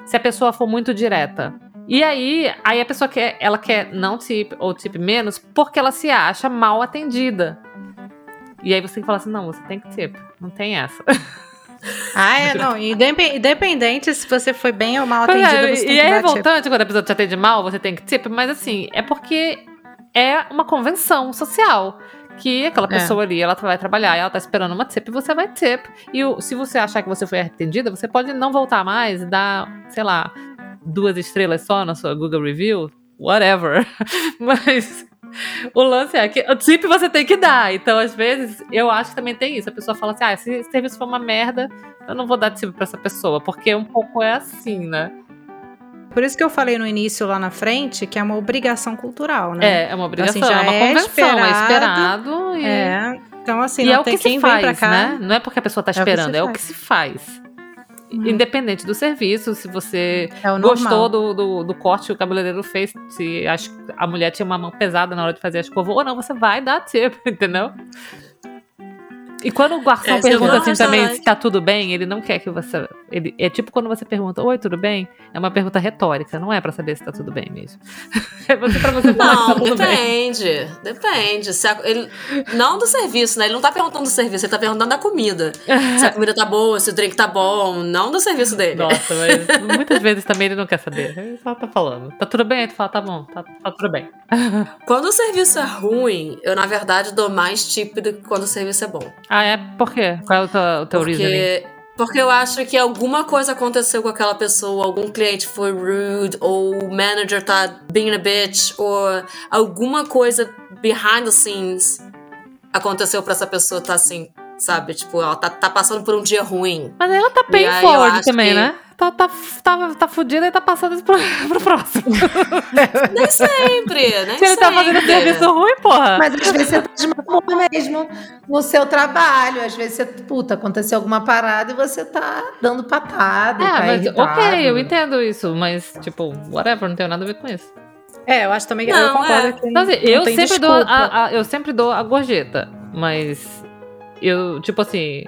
se a pessoa for muito direta. E aí, aí a pessoa quer, ela quer não tip ou tip menos porque ela se acha mal atendida. E aí você tem que falar assim, não, você tem que tip, não tem essa. <laughs> Ah, é, não. Independente se você foi bem ou mal atendido, é, você tem e é revoltante quando a pessoa te atende mal, você tem que tip, mas assim, é porque é uma convenção social. Que aquela é. pessoa é. ali, ela vai trabalhar e ela tá esperando uma tip, você vai tip. E se você achar que você foi atendida, você pode não voltar mais e dar, sei lá, duas estrelas só na sua Google Review, whatever. <laughs> Mas o lance é que o tip você tem que dar. Então, às vezes, eu acho que também tem isso. A pessoa fala assim: ah, se esse serviço for uma merda, eu não vou dar tip pra essa pessoa. Porque um pouco é assim, né? Por isso que eu falei no início lá na frente que é uma obrigação cultural, né? É, é uma obrigação, então, assim, é uma é convenção, esperado, é esperado. E... É. Então, assim, e não é tem o que quem se faz, cá. Né? Não é porque a pessoa tá esperando, é o que, é o que se faz. Uhum. Independente do serviço, se você é gostou do, do, do, corte que o cabeleireiro fez, se a, a mulher tinha uma mão pesada na hora de fazer a escova, ou não, você vai dar tempo, <laughs> entendeu? E quando o garçom é, pergunta assim também se tá tudo bem, ele não quer que você. Ele, é tipo quando você pergunta, oi, tudo bem? É uma pergunta retórica, não é para saber se tá tudo bem mesmo. <laughs> é você, pra você falar não, que tá depende. Bem. Depende. Se a, ele, não do serviço, né? Ele não tá perguntando do serviço, ele tá perguntando da comida. <laughs> se a comida tá boa, se o drink tá bom, não do serviço dele. Nossa, <laughs> mas muitas vezes também ele não quer saber. Ele só tá falando. Tá tudo bem? Aí tu fala, tá bom, tá, tá tudo bem. quando o serviço é ruim, eu, na verdade, dou mais tipo do que quando o serviço é bom. Ah, é? Por quê? Qual é o teu, o teu porque, reasoning? Porque eu acho que alguma coisa aconteceu com aquela pessoa, algum cliente foi rude, ou o manager tá being a bitch, ou alguma coisa behind the scenes aconteceu pra essa pessoa tá assim, sabe? Tipo, ela tá, tá passando por um dia ruim. Mas ela tá bem forward também, que... né? Tá, tá, tá, tá fudida e tá passando isso pro, <laughs> pro próximo. <laughs> nem sempre, nem Se ele tá fazendo serviço ruim, porra. Mas às vezes você tá de má mesmo no seu trabalho. Às vezes você, puta, aconteceu alguma parada e você tá dando patada. É, tá mas irritado. ok, eu entendo isso, mas, tipo, whatever, não tenho nada a ver com isso. É, eu acho também que não, eu concordo é. que então, assim, eu sempre dou a, a, eu sempre dou a gorjeta, mas eu, tipo assim,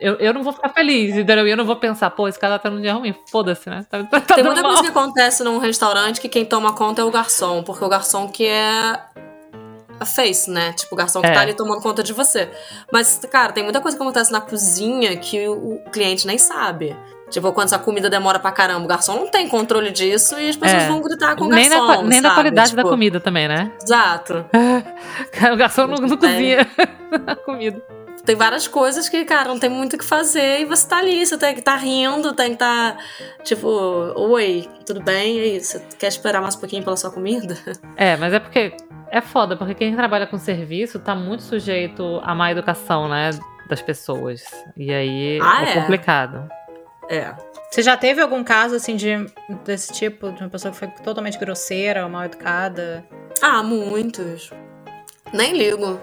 eu, eu não vou ficar feliz, entendeu? Eu não vou pensar, pô, esse cara tá num dia ruim, foda-se, né? Tá, tá Tem muita mal. coisa que acontece num restaurante que quem toma conta é o garçom, porque o garçom que é a face, né? Tipo, o garçom que tá é. tá ali tomando conta de você. Mas, cara, tem muita coisa que acontece na cozinha que o cliente nem sabe. Tipo, quando essa comida demora pra caramba, o garçom não tem controle disso e as pessoas é. vão gritar com o nem garçom. Na, nem na qualidade tipo, da comida também, né? Exato. <laughs> o garçom não, não cozinha <laughs> a comida tem várias coisas que, cara, não tem muito o que fazer e você tá ali, você tem que estar tá rindo, tem que estar, tá, tipo, oi, tudo bem? E aí, você quer esperar mais um pouquinho pela sua comida? <laughs> É, mas é porque é foda, porque quem trabalha com serviço tá muito sujeito à má educação, né, das pessoas. E aí ah, é, é complicado. É. Você já teve algum caso, assim, de, desse tipo, de uma pessoa que foi totalmente grosseira ou mal educada? Ah, muitos. Nem ligo.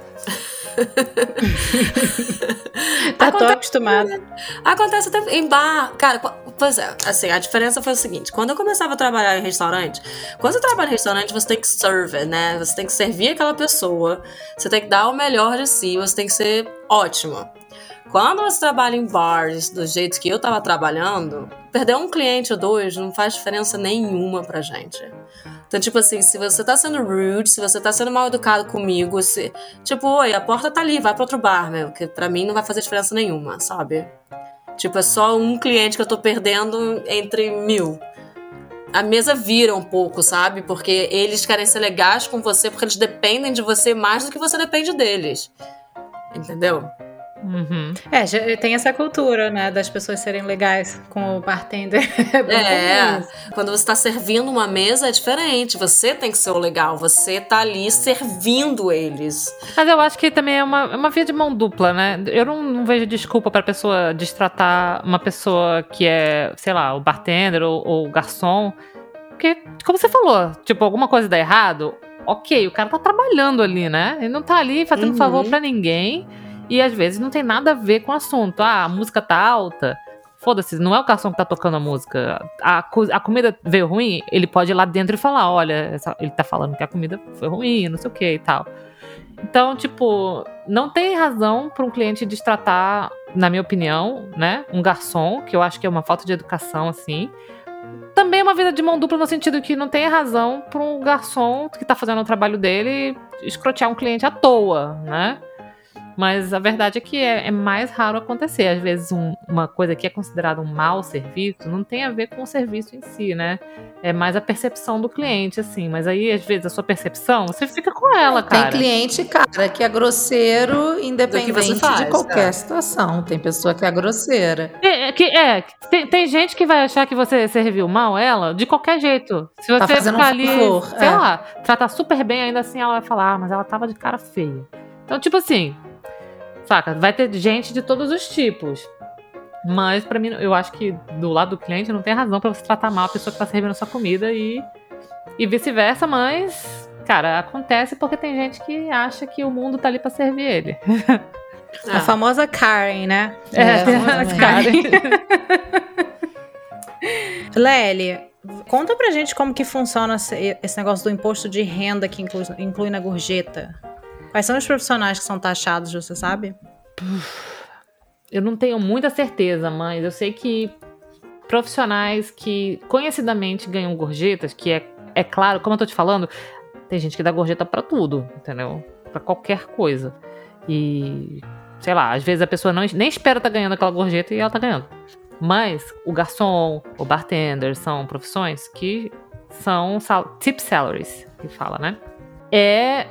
<laughs> tá acontece, tô acostumada. Acontece até em bar. Cara, pois é, assim, a diferença foi o seguinte: quando eu começava a trabalhar em restaurante, quando você trabalha em restaurante, você tem que serve, né? Você tem que servir aquela pessoa, você tem que dar o melhor de si, você tem que ser ótimo. Quando você trabalha em bars do jeito que eu tava trabalhando, perder um cliente ou dois não faz diferença nenhuma pra gente. Então, tipo assim, se você tá sendo rude, se você tá sendo mal educado comigo, se. Tipo, oi, a porta tá ali, vai pra outro bar, meu. Que pra mim não vai fazer diferença nenhuma, sabe? Tipo, é só um cliente que eu tô perdendo entre mil. A mesa vira um pouco, sabe? Porque eles querem ser legais com você porque eles dependem de você mais do que você depende deles. Entendeu? Uhum. É, tem essa cultura, né, das pessoas serem legais com o bartender. <laughs> é, é quando você tá servindo uma mesa é diferente. Você tem que ser o legal, você tá ali servindo eles. Mas eu acho que também é uma, é uma via de mão dupla, né? Eu não, não vejo desculpa pra pessoa destratar uma pessoa que é, sei lá, o bartender ou, ou o garçom. Porque, como você falou, tipo, alguma coisa dá errado, ok, o cara tá trabalhando ali, né? Ele não tá ali fazendo uhum. favor para ninguém. E às vezes não tem nada a ver com o assunto. Ah, a música tá alta. Foda-se, não é o garçom que tá tocando a música. A, a comida veio ruim, ele pode ir lá dentro e falar: olha, essa, ele tá falando que a comida foi ruim, não sei o que e tal. Então, tipo, não tem razão para um cliente destratar, na minha opinião, né, um garçom, que eu acho que é uma falta de educação, assim. Também é uma vida de mão dupla no sentido que não tem razão para um garçom que tá fazendo o trabalho dele escrotear um cliente à toa, né? Mas a verdade é que é, é mais raro acontecer. Às vezes, um, uma coisa que é considerada um mau serviço não tem a ver com o serviço em si, né? É mais a percepção do cliente, assim. Mas aí, às vezes, a sua percepção, você fica com ela, cara. Tem cliente, cara, que é grosseiro, independente faz, de qualquer é. situação. Tem pessoa que é grosseira. É, é, que, é tem, tem, gente que vai achar que você serviu mal ela de qualquer jeito. Se você tá ficar um ali, favor, sei é. lá, tratar super bem, ainda assim ela vai falar, ah, mas ela tava de cara feia. Então, tipo assim, Saca? Vai ter gente de todos os tipos. Mas para mim, eu acho que do lado do cliente não tem razão para você tratar mal a pessoa que tá servindo a sua comida e, e vice-versa, mas, cara, acontece porque tem gente que acha que o mundo tá ali para servir ele. A ah. famosa Karen, né? É, é a, a Karen. <laughs> Lely, conta pra gente como que funciona esse negócio do imposto de renda que inclui, inclui na gorjeta. Quais são os profissionais que são taxados, você sabe? Eu não tenho muita certeza, mas eu sei que profissionais que conhecidamente ganham gorjetas, que é, é claro, como eu tô te falando, tem gente que dá gorjeta para tudo, entendeu? Para qualquer coisa. E, sei lá, às vezes a pessoa não, nem espera estar tá ganhando aquela gorjeta e ela tá ganhando. Mas o garçom, o bartender são profissões que são tip salaries, que fala, né? É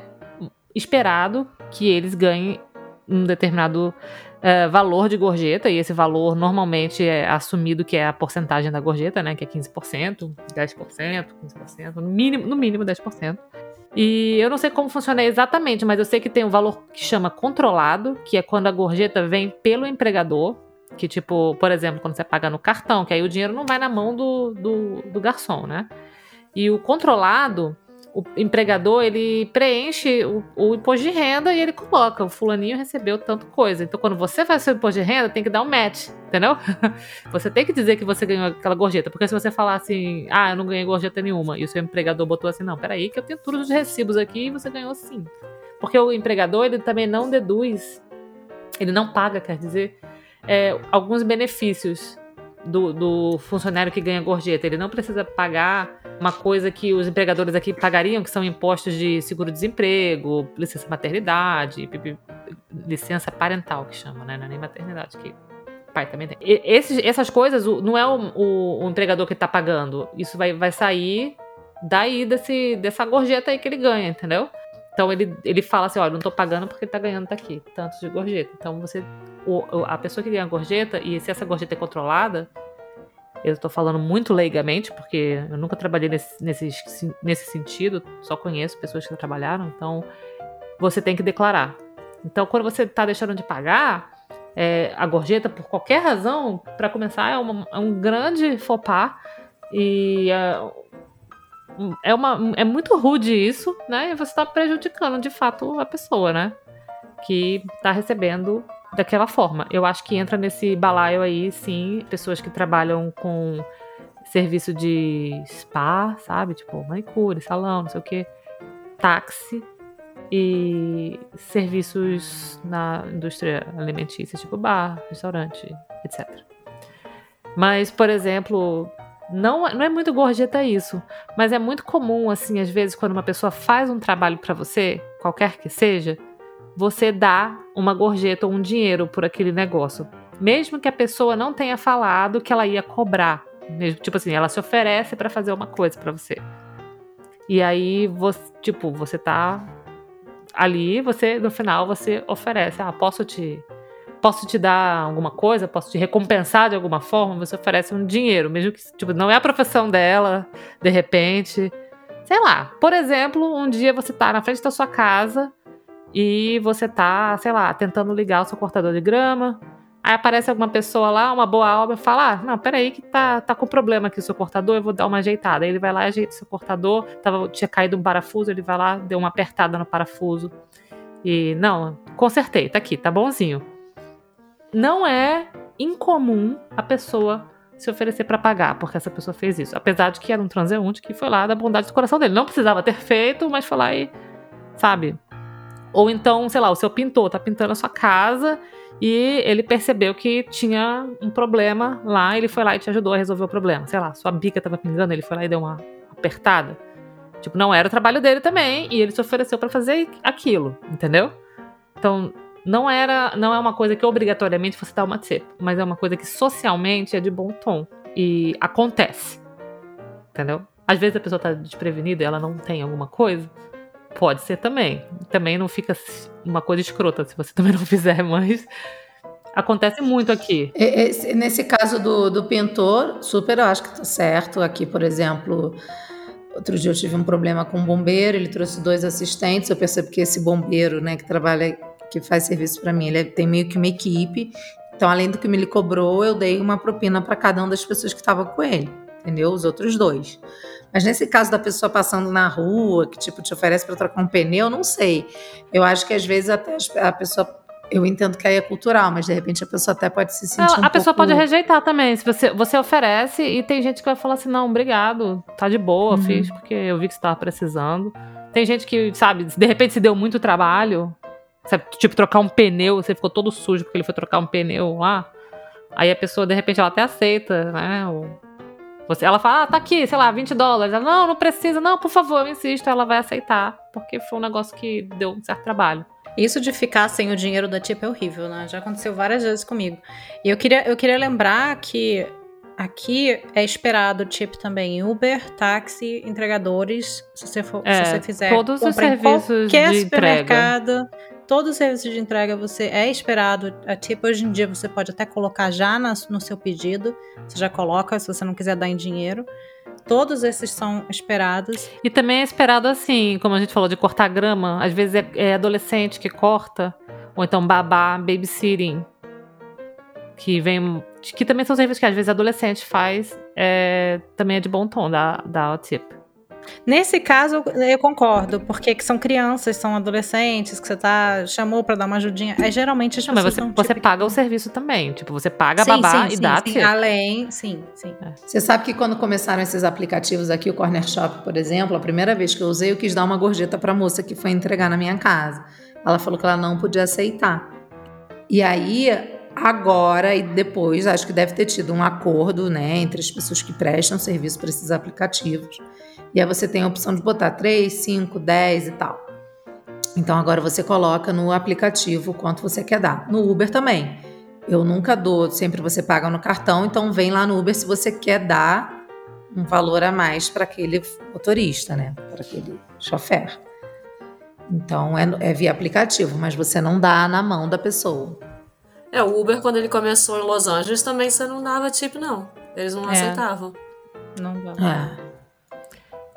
esperado que eles ganhem um determinado uh, valor de gorjeta, e esse valor normalmente é assumido que é a porcentagem da gorjeta, né? Que é 15%, 10%, 15%, no mínimo, no mínimo 10%. E eu não sei como funciona exatamente, mas eu sei que tem um valor que chama controlado, que é quando a gorjeta vem pelo empregador. Que, tipo, por exemplo, quando você paga no cartão, que aí o dinheiro não vai na mão do, do, do garçom, né? E o controlado o empregador ele preenche o, o, imposto de renda e ele coloca, o fulaninho recebeu tanto coisa. Então, quando você faz seu imposto de renda, tem que dar um match, entendeu? <laughs> você tem que dizer que você ganhou aquela gorjeta. Porque se você falar assim, ah, eu não ganhei gorjeta nenhuma, e o seu empregador botou assim, não, peraí, que eu tenho todos os recibos aqui e você ganhou sim. Porque o empregador, ele também não deduz, ele não paga, quer dizer, é, alguns benefícios do, do funcionário que ganha gorjeta. Ele não precisa pagar uma coisa que os empregadores aqui pagariam, que são impostos de seguro-desemprego, licença maternidade, licença parental, que chama, né? Não é nem maternidade, que pai também tem. Esses, essas coisas não é o, o, o empregador que está pagando. Isso vai, vai sair daí desse, dessa gorjeta aí que ele ganha, entendeu? Então ele, ele fala assim, olha, não tô pagando porque ele tá ganhando daqui, tantos de gorjeta. Então você o, a pessoa que ganha gorjeta, e se essa gorjeta é controlada, eu estou falando muito leigamente, porque eu nunca trabalhei nesse, nesse, nesse sentido, só conheço pessoas que trabalharam, então você tem que declarar. Então, quando você está deixando de pagar é, a gorjeta por qualquer razão, para começar, é, uma, é, um grande fopá e é, é, uma, é muito rude isso, né? E você está prejudicando de fato a pessoa, né? Que está recebendo daquela forma. Eu acho que entra nesse balaio aí, sim, pessoas que trabalham com serviço de spa, sabe? Tipo, manicure, salão, não sei o quê, táxi e serviços na indústria alimentícia, tipo bar, restaurante, etc. Mas, por exemplo, não, não é muito gorjeta isso, mas é muito comum, assim, às vezes, quando uma pessoa faz um trabalho para você, qualquer que seja, você dá uma gorjeta ou um dinheiro por aquele negócio. Mesmo que a pessoa não tenha falado que ela ia cobrar. Mesmo, tipo assim, ela se oferece para fazer uma coisa para você. E aí, você, tipo, você tá ali, você no final você oferece, ah, posso te posso te dar alguma coisa, posso te recompensar de alguma forma, você oferece um dinheiro, mesmo que tipo, não é a profissão dela, de repente. Sei lá, por exemplo, um dia você tá na frente da sua casa e você tá, sei lá, tentando ligar o seu cortador de grama. Aí aparece alguma pessoa lá, uma boa alma, e fala: ah, não, peraí, que tá, tá com problema aqui o seu cortador, eu vou dar uma ajeitada. Aí ele vai lá, ajeita o seu cortador, tava, tinha caído um parafuso, ele vai lá, deu uma apertada no parafuso. E não, consertei, tá aqui, tá bonzinho. Não é incomum a pessoa se oferecer para pagar, porque essa pessoa fez isso. Apesar de que era um transeunte que foi lá da bondade do coração dele. Não precisava ter feito, mas foi lá e. Sabe? Ou então, sei lá, o seu pintor tá pintando a sua casa e ele percebeu que tinha um problema lá, ele foi lá e te ajudou a resolver o problema. Sei lá, sua bica tava pingando, ele foi lá e deu uma apertada. Tipo, não era o trabalho dele também, e ele se ofereceu para fazer aquilo, entendeu? Então, não era, não é uma coisa que obrigatoriamente você dá uma tip, mas é uma coisa que socialmente é de bom tom e acontece. Entendeu? Às vezes a pessoa tá desprevenida ela não tem alguma coisa. Pode ser também. Também não fica uma coisa escrota se você <laughs> também não fizer, mas acontece muito aqui. Esse, nesse caso do, do pintor, super eu acho que tá certo. Aqui, por exemplo, Outro dia eu tive um problema com um bombeiro, ele trouxe dois assistentes. Eu percebo que esse bombeiro, né, que trabalha, que faz serviço para mim, ele tem meio que uma equipe. Então, além do que me ele cobrou, eu dei uma propina para cada uma das pessoas que estavam com ele, entendeu? Os outros dois. Mas nesse caso da pessoa passando na rua, que tipo te oferece para trocar um pneu, não sei. Eu acho que às vezes até a pessoa eu entendo que aí é cultural, mas de repente a pessoa até pode se sentir. Não, um a pessoa pouco... pode rejeitar também. Se você, você oferece e tem gente que vai falar assim: não, obrigado, tá de boa, uhum. fiz, porque eu vi que você tava precisando. Tem gente que, sabe, de repente se deu muito trabalho. Sabe, tipo, trocar um pneu, você ficou todo sujo porque ele foi trocar um pneu lá. Aí a pessoa, de repente, ela até aceita, né? Você, ela fala, ah, tá aqui, sei lá, 20 dólares. Ela, não, não precisa, não, por favor, eu insisto. Ela vai aceitar, porque foi um negócio que deu um certo trabalho. Isso de ficar sem o dinheiro da tip é horrível, né? Já aconteceu várias vezes comigo. E eu queria, eu queria lembrar que aqui é esperado tip também Uber, táxi, entregadores. Se você, for, é, se você fizer todos os serviços qualquer de supermercado, entrega. todos os serviços de entrega você é esperado a tip. Hoje em dia você pode até colocar já no seu pedido. Você já coloca se você não quiser dar em dinheiro. Todos esses são esperados. E também é esperado assim, como a gente falou, de cortar grama. Às vezes é, é adolescente que corta, ou então babá, babysitting. Que vem. Que também são serviços que às vezes adolescente faz. É, também é de bom tom da, da tip. Nesse caso, eu concordo, porque são crianças, são adolescentes, que você tá, chamou para dar uma ajudinha. É geralmente as não, Mas você, tipo, você paga o serviço também. Tipo, você paga sim, babá sim, e sim, dá sim. tip. Além, sim, sim. É. Você sabe que quando começaram esses aplicativos aqui, o Corner Shop, por exemplo, a primeira vez que eu usei, eu quis dar uma gorjeta para a moça que foi entregar na minha casa. Ela falou que ela não podia aceitar. E aí, agora e depois, acho que deve ter tido um acordo, né, entre as pessoas que prestam serviço para esses aplicativos. E aí você tem a opção de botar 3, 5, 10 e tal. Então agora você coloca no aplicativo quanto você quer dar. No Uber também. Eu nunca dou, sempre você paga no cartão, então vem lá no Uber se você quer dar um valor a mais para aquele motorista, né? Para aquele chofer. Então é, é via aplicativo, mas você não dá na mão da pessoa. É, o Uber, quando ele começou em Los Angeles, também você não dava tip, não. Eles não É. aceitavam. Não dá. É.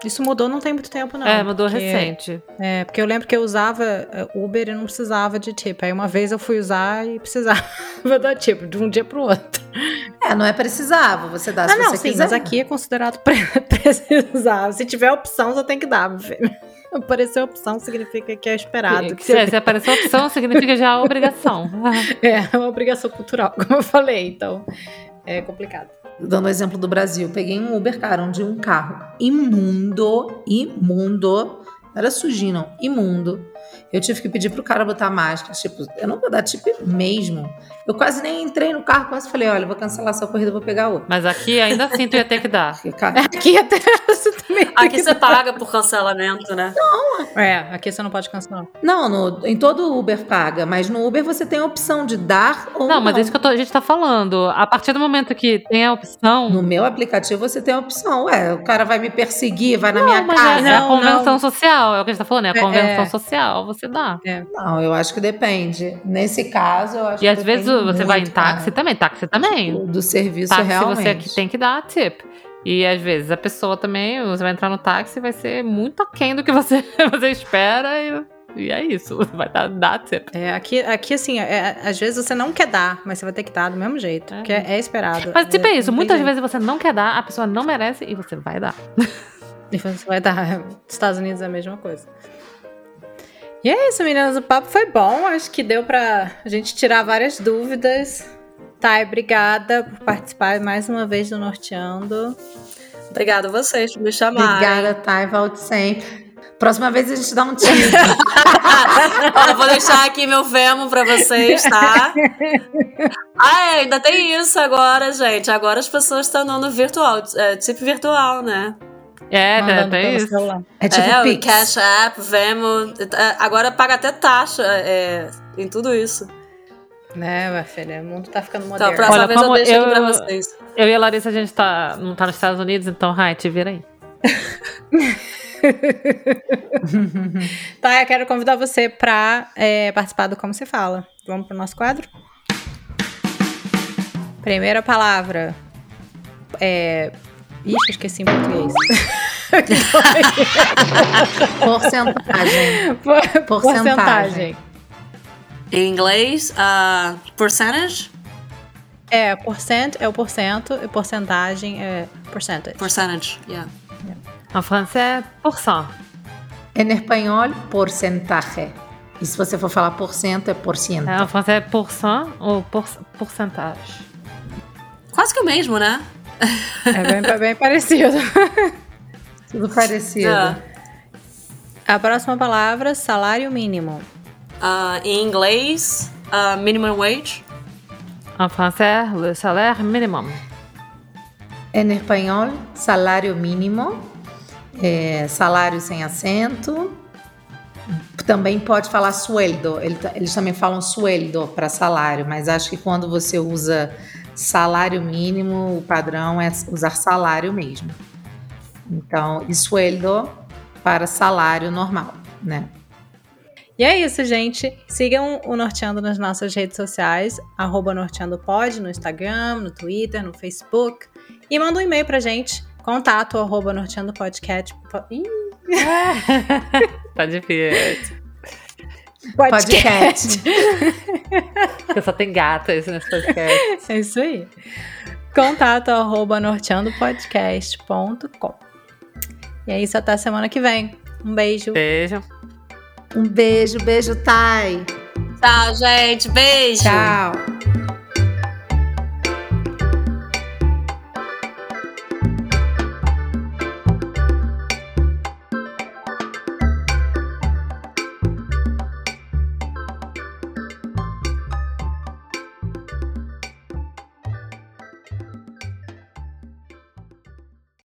Isso mudou não tem muito tempo, não. é, mudou porque- recente. É, porque eu lembro que eu usava é, Uber e não precisava de tip. Aí uma vez eu fui usar e precisava <laughs> dar tip, de um dia pro outro. É, não é precisava, você dá se ah, não, você sim, quiser. mas aqui é considerado <laughs> pre precisar. Se tiver opção, você tem que dar, meu filho. Apareceu opção significa que é esperado. Que- que se, você se aparecer opção, significa já a obrigação. <laughs> É uma obrigação cultural, <laughs> como eu falei, então é complicado. Dando o exemplo do Brasil, peguei um Uber, cara, onde um carro imundo, imundo, não era sujinho, não, imundo. Eu tive que pedir pro cara botar máscara, tipo, eu não vou dar tip mesmo. Eu quase nem entrei no carro, quase falei, olha, vou cancelar essa corrida, vou pegar outra. Mas aqui ainda assim tu ia ter que dar. <laughs> Cara, Aqui até <laughs> você também. tem Aqui você paga por cancelamento, né? É, aqui você não pode cancelar. não, no- em todo Uber paga, mas no Uber você tem a opção de dar ou não. Não, mas é isso que eu tô- a gente tá falando. A partir do momento que tem a opção. No meu aplicativo você tem a opção. Ué, o cara vai me perseguir, vai na minha mas casa. é, é a Não, convenção não. social, é o que a gente tá falando, é a É, convenção é. social, você dá. Não, eu acho que depende. Nesse caso, eu acho E que às vezes você vai em táxi cara. também, táxi também. Do, do serviço táxi realmente. você que tem que dar tip. E às vezes a pessoa também, você vai entrar no táxi vai ser muito aquém do que você, <laughs> você espera e, e é isso, você vai dar, dar tip. É, aqui, aqui assim, é, às vezes você não quer dar, mas você vai ter que dar do mesmo jeito, É. porque é, é esperado. Mas tipo é não isso, muitas jeito. vezes você não quer dar, a pessoa não merece e você vai dar. <laughs> E você vai dar. Estados Unidos é a mesma coisa. E é isso, meninas. O papo foi bom. Acho que deu pra gente tirar várias dúvidas. Thay, obrigada por participar mais uma vez do Norteando. Obrigada a vocês por me chamarem. Obrigada, Thay. Volte sempre. Próxima vez a gente dá um tiro. <laughs> Vou deixar aqui meu Vemo pra vocês, tá? <laughs> Ah, é, ainda tem isso agora, gente. Agora as pessoas estão dando virtual, é, tipo virtual, né? É, né, isso. celular. É tipo é, o Pix. Cash App, Vemo. é, Agora paga até taxa é, em tudo isso. Né, minha filha? O mundo tá ficando Então, a moderno. próxima Olha, vez eu deixo aqui pra eu- vocês. Eu e a Larissa, a gente tá, não tá nos Estados Unidos, então, Rai, te vira aí. <laughs> Tá, eu quero convidar você pra é, participar do Como Se Fala. Vamos pro nosso quadro? Primeira palavra. É. Ixi, esqueci em português. <laughs> Porcentagem. Por- Porcentagem. Em inglês, ah, percentage? É, porcent é o porcento e porcentagem é percentage. Percentage, yeah. En francês é porcent. Em espanhol, porcentaje. E se você for falar porcento, é porcento. É, en francês é porcent ou por, porcentagem. Quase que o mesmo, né? É bem, bem parecido. <laughs> Tudo parecido. É. A próxima palavra, salário mínimo. Ah, em inglês, ah, minimum wage. En francês, le salaire minimum. Em espanhol, salário mínimo, é, salário sem acento. Também pode falar sueldo. Ele- Eles também falam sueldo para salário, mas acho que quando você usa salário mínimo, o padrão é usar salário mesmo. Então, e sueldo para salário normal, né? E é isso, gente. Sigam o Norteando nas nossas redes sociais, arroba norteandopod, no Instagram, no Twitter, no Facebook. E manda um e-mail pra gente, contato arroba norteandopodcast. Ih, <laughs> Tá difícil. Podcast. <laughs> Porque só tem gatas nesse podcast. É isso aí. Contato arroba norteandopodcast.com. E é isso, até semana que vem. Um beijo. Beijo. Um beijo, beijo, Thay. Tchau, gente. Beijo. Tchau.